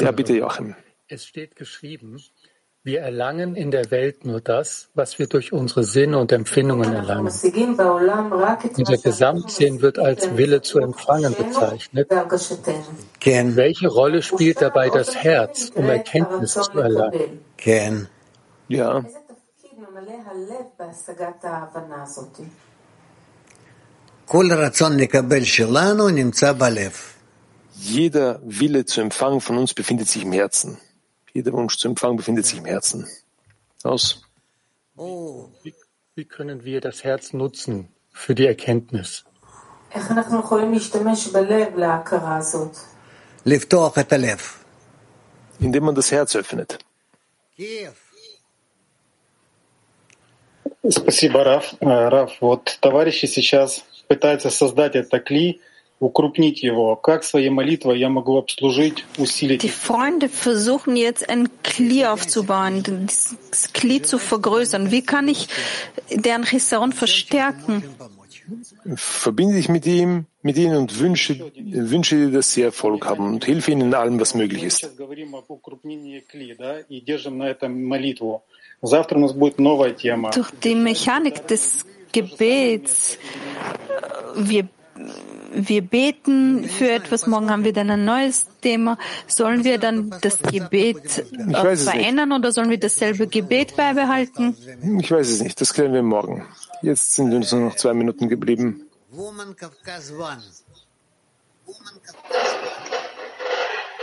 Ja, bitte, Joachim. Es steht geschrieben, wir erlangen in der Welt nur das, was wir durch unsere Sinne und Empfindungen erlangen. Unser Gesamtsinn wird als Wille zu empfangen bezeichnet. Welche Rolle spielt dabei das Herz, um Erkenntnis zu erlangen? Ja. Jeder Wille zu empfangen von uns befindet sich im Herzen. Jeder Wunsch zu empfangen befindet sich im Herzen. Aus. Wie, wie können wir das Herz nutzen für die Erkenntnis? Indem man das Herz öffnet. Спасибо, Раф. Раф, вот товарищи сейчас пытаются создать это кли, die Freunde versuchen jetzt ein Kli aufzubauen, das Kli zu vergrößern. Wie kann ich deren Chisaron verstärken? Verbinde dich mit ihm, mit ihnen und wünsche, wünsche dir, dass sie Erfolg haben und hilf ihnen in allem, was möglich ist. Durch die Mechanik des Gebets, äh, wir wir beten für etwas, morgen haben wir dann ein neues Thema. Sollen wir dann das Gebet äh, verändern oder sollen wir dasselbe Gebet beibehalten? Ich weiß es nicht, das klären wir morgen. Jetzt sind uns nur noch zwei Minuten geblieben.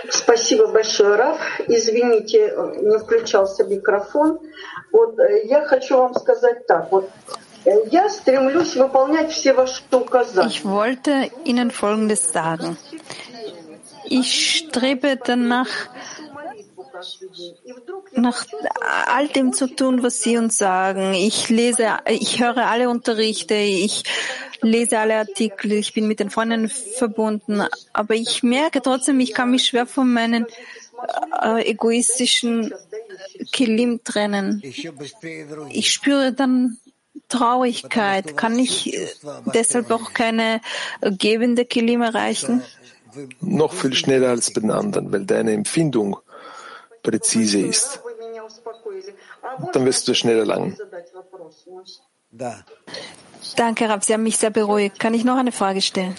Спасибо большое, Раф. Извините, не включался микрофон. Вот я хочу вам сказать так. Вот ich wollte Ihnen Folgendes sagen. Ich strebe danach, nach all dem zu tun, was Sie uns sagen. Ich lese, ich höre alle Unterrichte, ich lese alle Artikel, ich bin mit den Freunden verbunden, aber ich merke trotzdem, ich kann mich schwer von meinen äh, egoistischen Kilim trennen. Ich spüre dann Traurigkeit. Kann ich äh, deshalb auch keine gebende Kilim erreichen? Noch viel schneller als bei den anderen, weil deine Empfindung präzise ist. Dann wirst du schneller lang. Danke, Rab. Sie haben mich sehr beruhigt. Kann ich noch eine Frage stellen?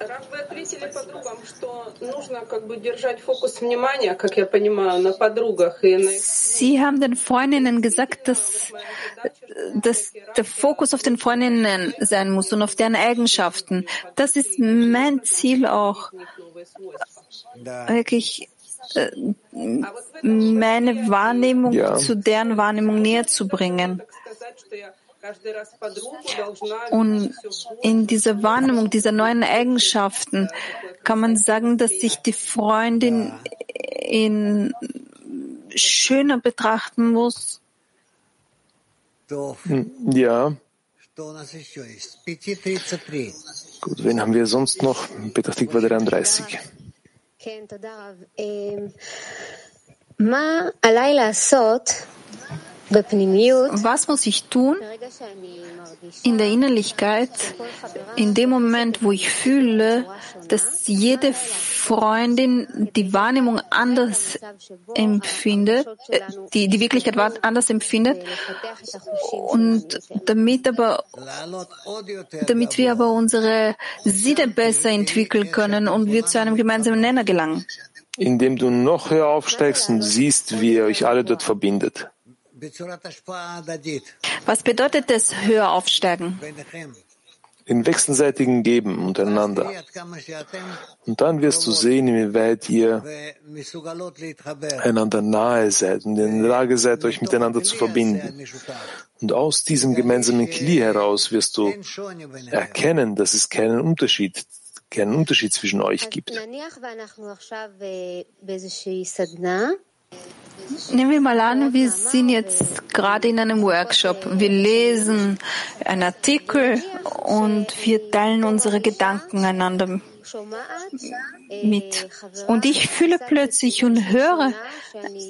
Рав, вы ответили подругам, что нужно как бы держать фокус внимания, как я понимаю, на подругах и на... Sie haben den Freundinnen gesagt, dass, dass der Fokus auf den Freundinnen sein muss und auf deren Eigenschaften. Das ist mein Ziel auch. Wirklich äh, meine Wahrnehmung ja. zu deren Wahrnehmung näher zu bringen. Und in dieser Wahrnehmung dieser neuen Eigenschaften kann man sagen, dass sich die Freundin in schöner betrachten muss. Ja. Gut, wen haben wir sonst noch? Petach Tikva 33. Was muss ich tun in der Innerlichkeit, in dem Moment, wo ich fühle, dass jede Freundin die Wahrnehmung anders empfindet, äh, die, die Wirklichkeit anders empfindet, und damit aber, damit wir aber unsere Sinne besser entwickeln können und wir zu einem gemeinsamen Nenner gelangen? Indem du noch höher aufsteigst und siehst, wie ihr euch alle dort verbindet. Was bedeutet das höher aufsteigen? In wechselseitigen Geben untereinander. Und dann wirst du sehen, inwieweit ihr einander nahe seid und in der Lage seid, euch miteinander zu verbinden. Und aus diesem gemeinsamen Kli heraus wirst du erkennen, dass es keinen Unterschied, keinen Unterschied zwischen euch gibt. Nehmen wir mal an, wir sind jetzt gerade in einem Workshop. Wir lesen einen Artikel und wir teilen unsere Gedanken einander mit. Und ich fühle plötzlich und höre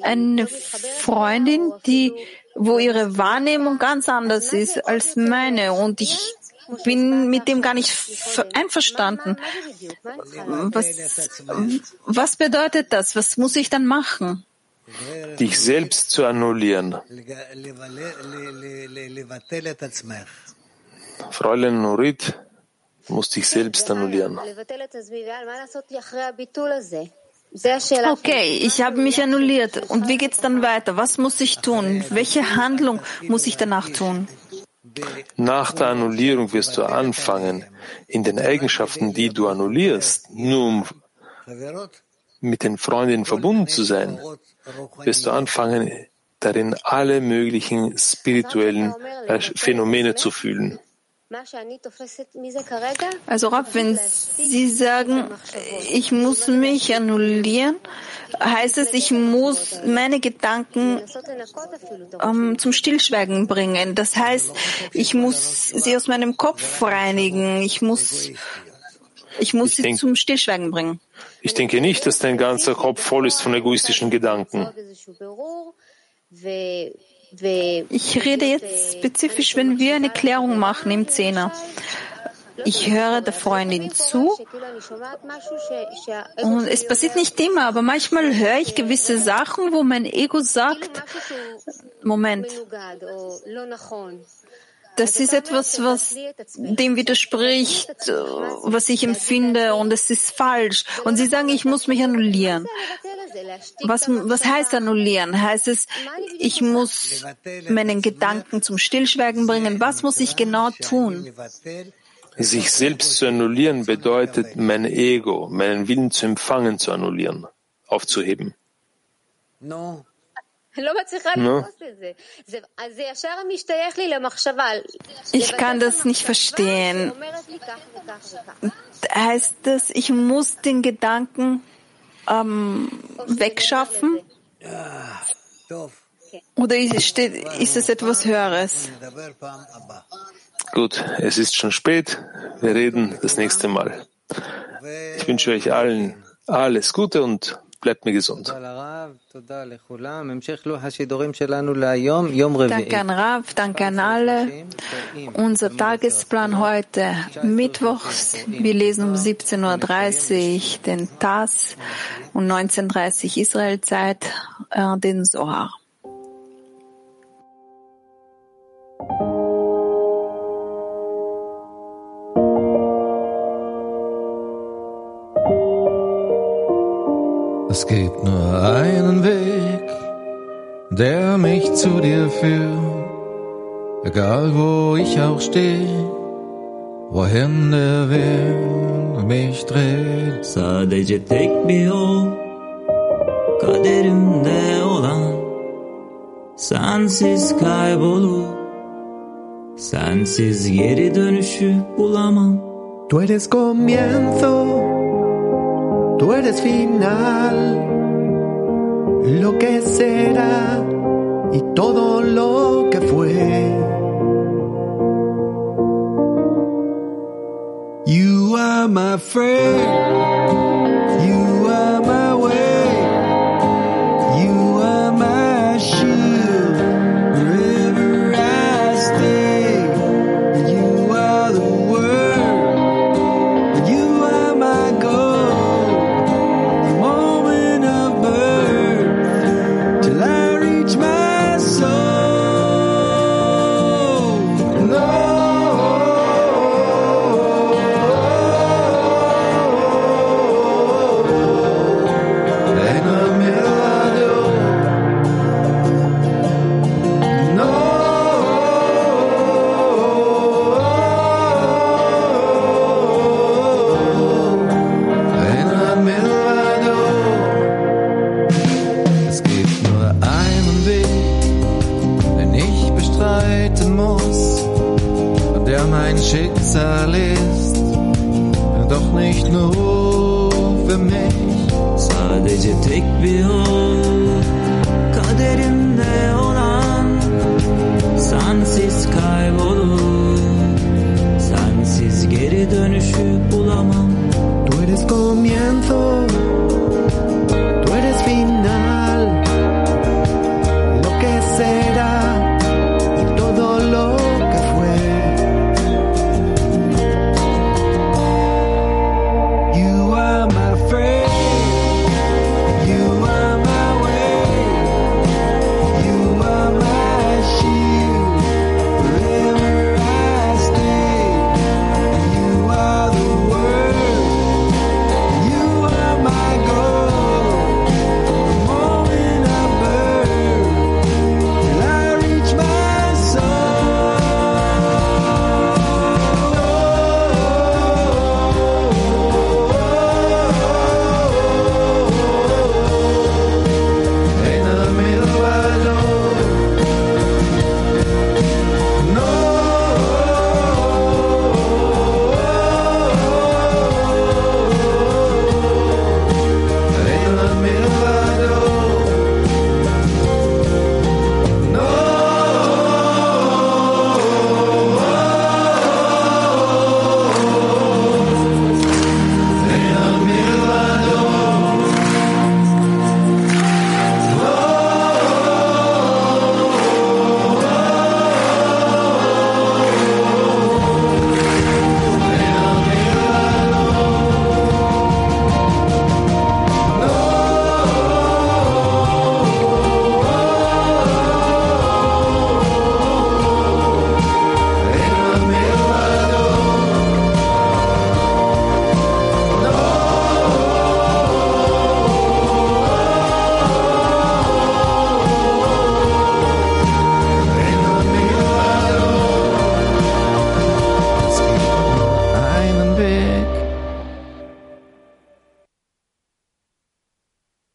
eine Freundin, die, wo ihre Wahrnehmung ganz anders ist als meine und ich bin mit dem gar nicht einverstanden. Was, was bedeutet das? Was muss ich dann machen? Dich selbst zu annullieren. Fräulein Nurit muss dich selbst annullieren. Okay, ich habe mich annulliert. Und wie geht's dann weiter? Was muss ich tun? Welche Handlung muss ich danach tun? Nach der Annullierung wirst du anfangen, in den Eigenschaften, die du annullierst, um mit den Freundinnen verbunden zu sein, wirst du anfangen, darin alle möglichen spirituellen äh, Phänomene zu fühlen. Also Rav, wenn Sie sagen, ich muss mich annullieren, heißt es, ich muss meine Gedanken ähm, zum Stillschweigen bringen. Das heißt, ich muss sie aus meinem Kopf reinigen. Ich muss, ich muss ich sie denk, zum Stillschweigen bringen. Ich denke nicht, dass dein ganzer Kopf voll ist von egoistischen Gedanken. Ich rede jetzt spezifisch, wenn wir eine Klärung machen im Zehner. Ich höre der Freundin zu und es passiert nicht immer, aber manchmal höre ich gewisse Sachen, wo mein Ego sagt, Moment, das ist etwas, was dem widerspricht, was ich empfinde und es ist falsch. Und Sie sagen, ich muss mich annullieren. Was, was heißt annullieren? Heißt es, ich muss meinen Gedanken zum Stillschweigen bringen? Was muss ich genau tun? Sich selbst zu annullieren bedeutet, mein Ego, meinen Willen zu empfangen, zu annullieren, aufzuheben. No. Ich kann das nicht verstehen. Heißt das, ich muss den Gedanken ähm, wegschaffen? Oder ist, ist es etwas Höheres? Gut, es ist schon spät. Wir reden das nächste Mal. Ich wünsche euch allen alles Gute und bleibt mir gesund. Danke an Rav, danke an alle. Unser Tagesplan heute, Mittwochs, wir lesen um 17.30 Uhr den TAS und 19.30 Uhr Israelzeit äh, den Sohar. Mich zu dir führt, egal wo ich auch stehe, wohin der Wind mich dreht. Sadece tek bir yol, kaderimde olan, sensiz kaybolup, Sensiz geri dönüşü bulamam. Tú eres comienzo Tú eres final. Lo que será Y todo lo que fue. You are my friend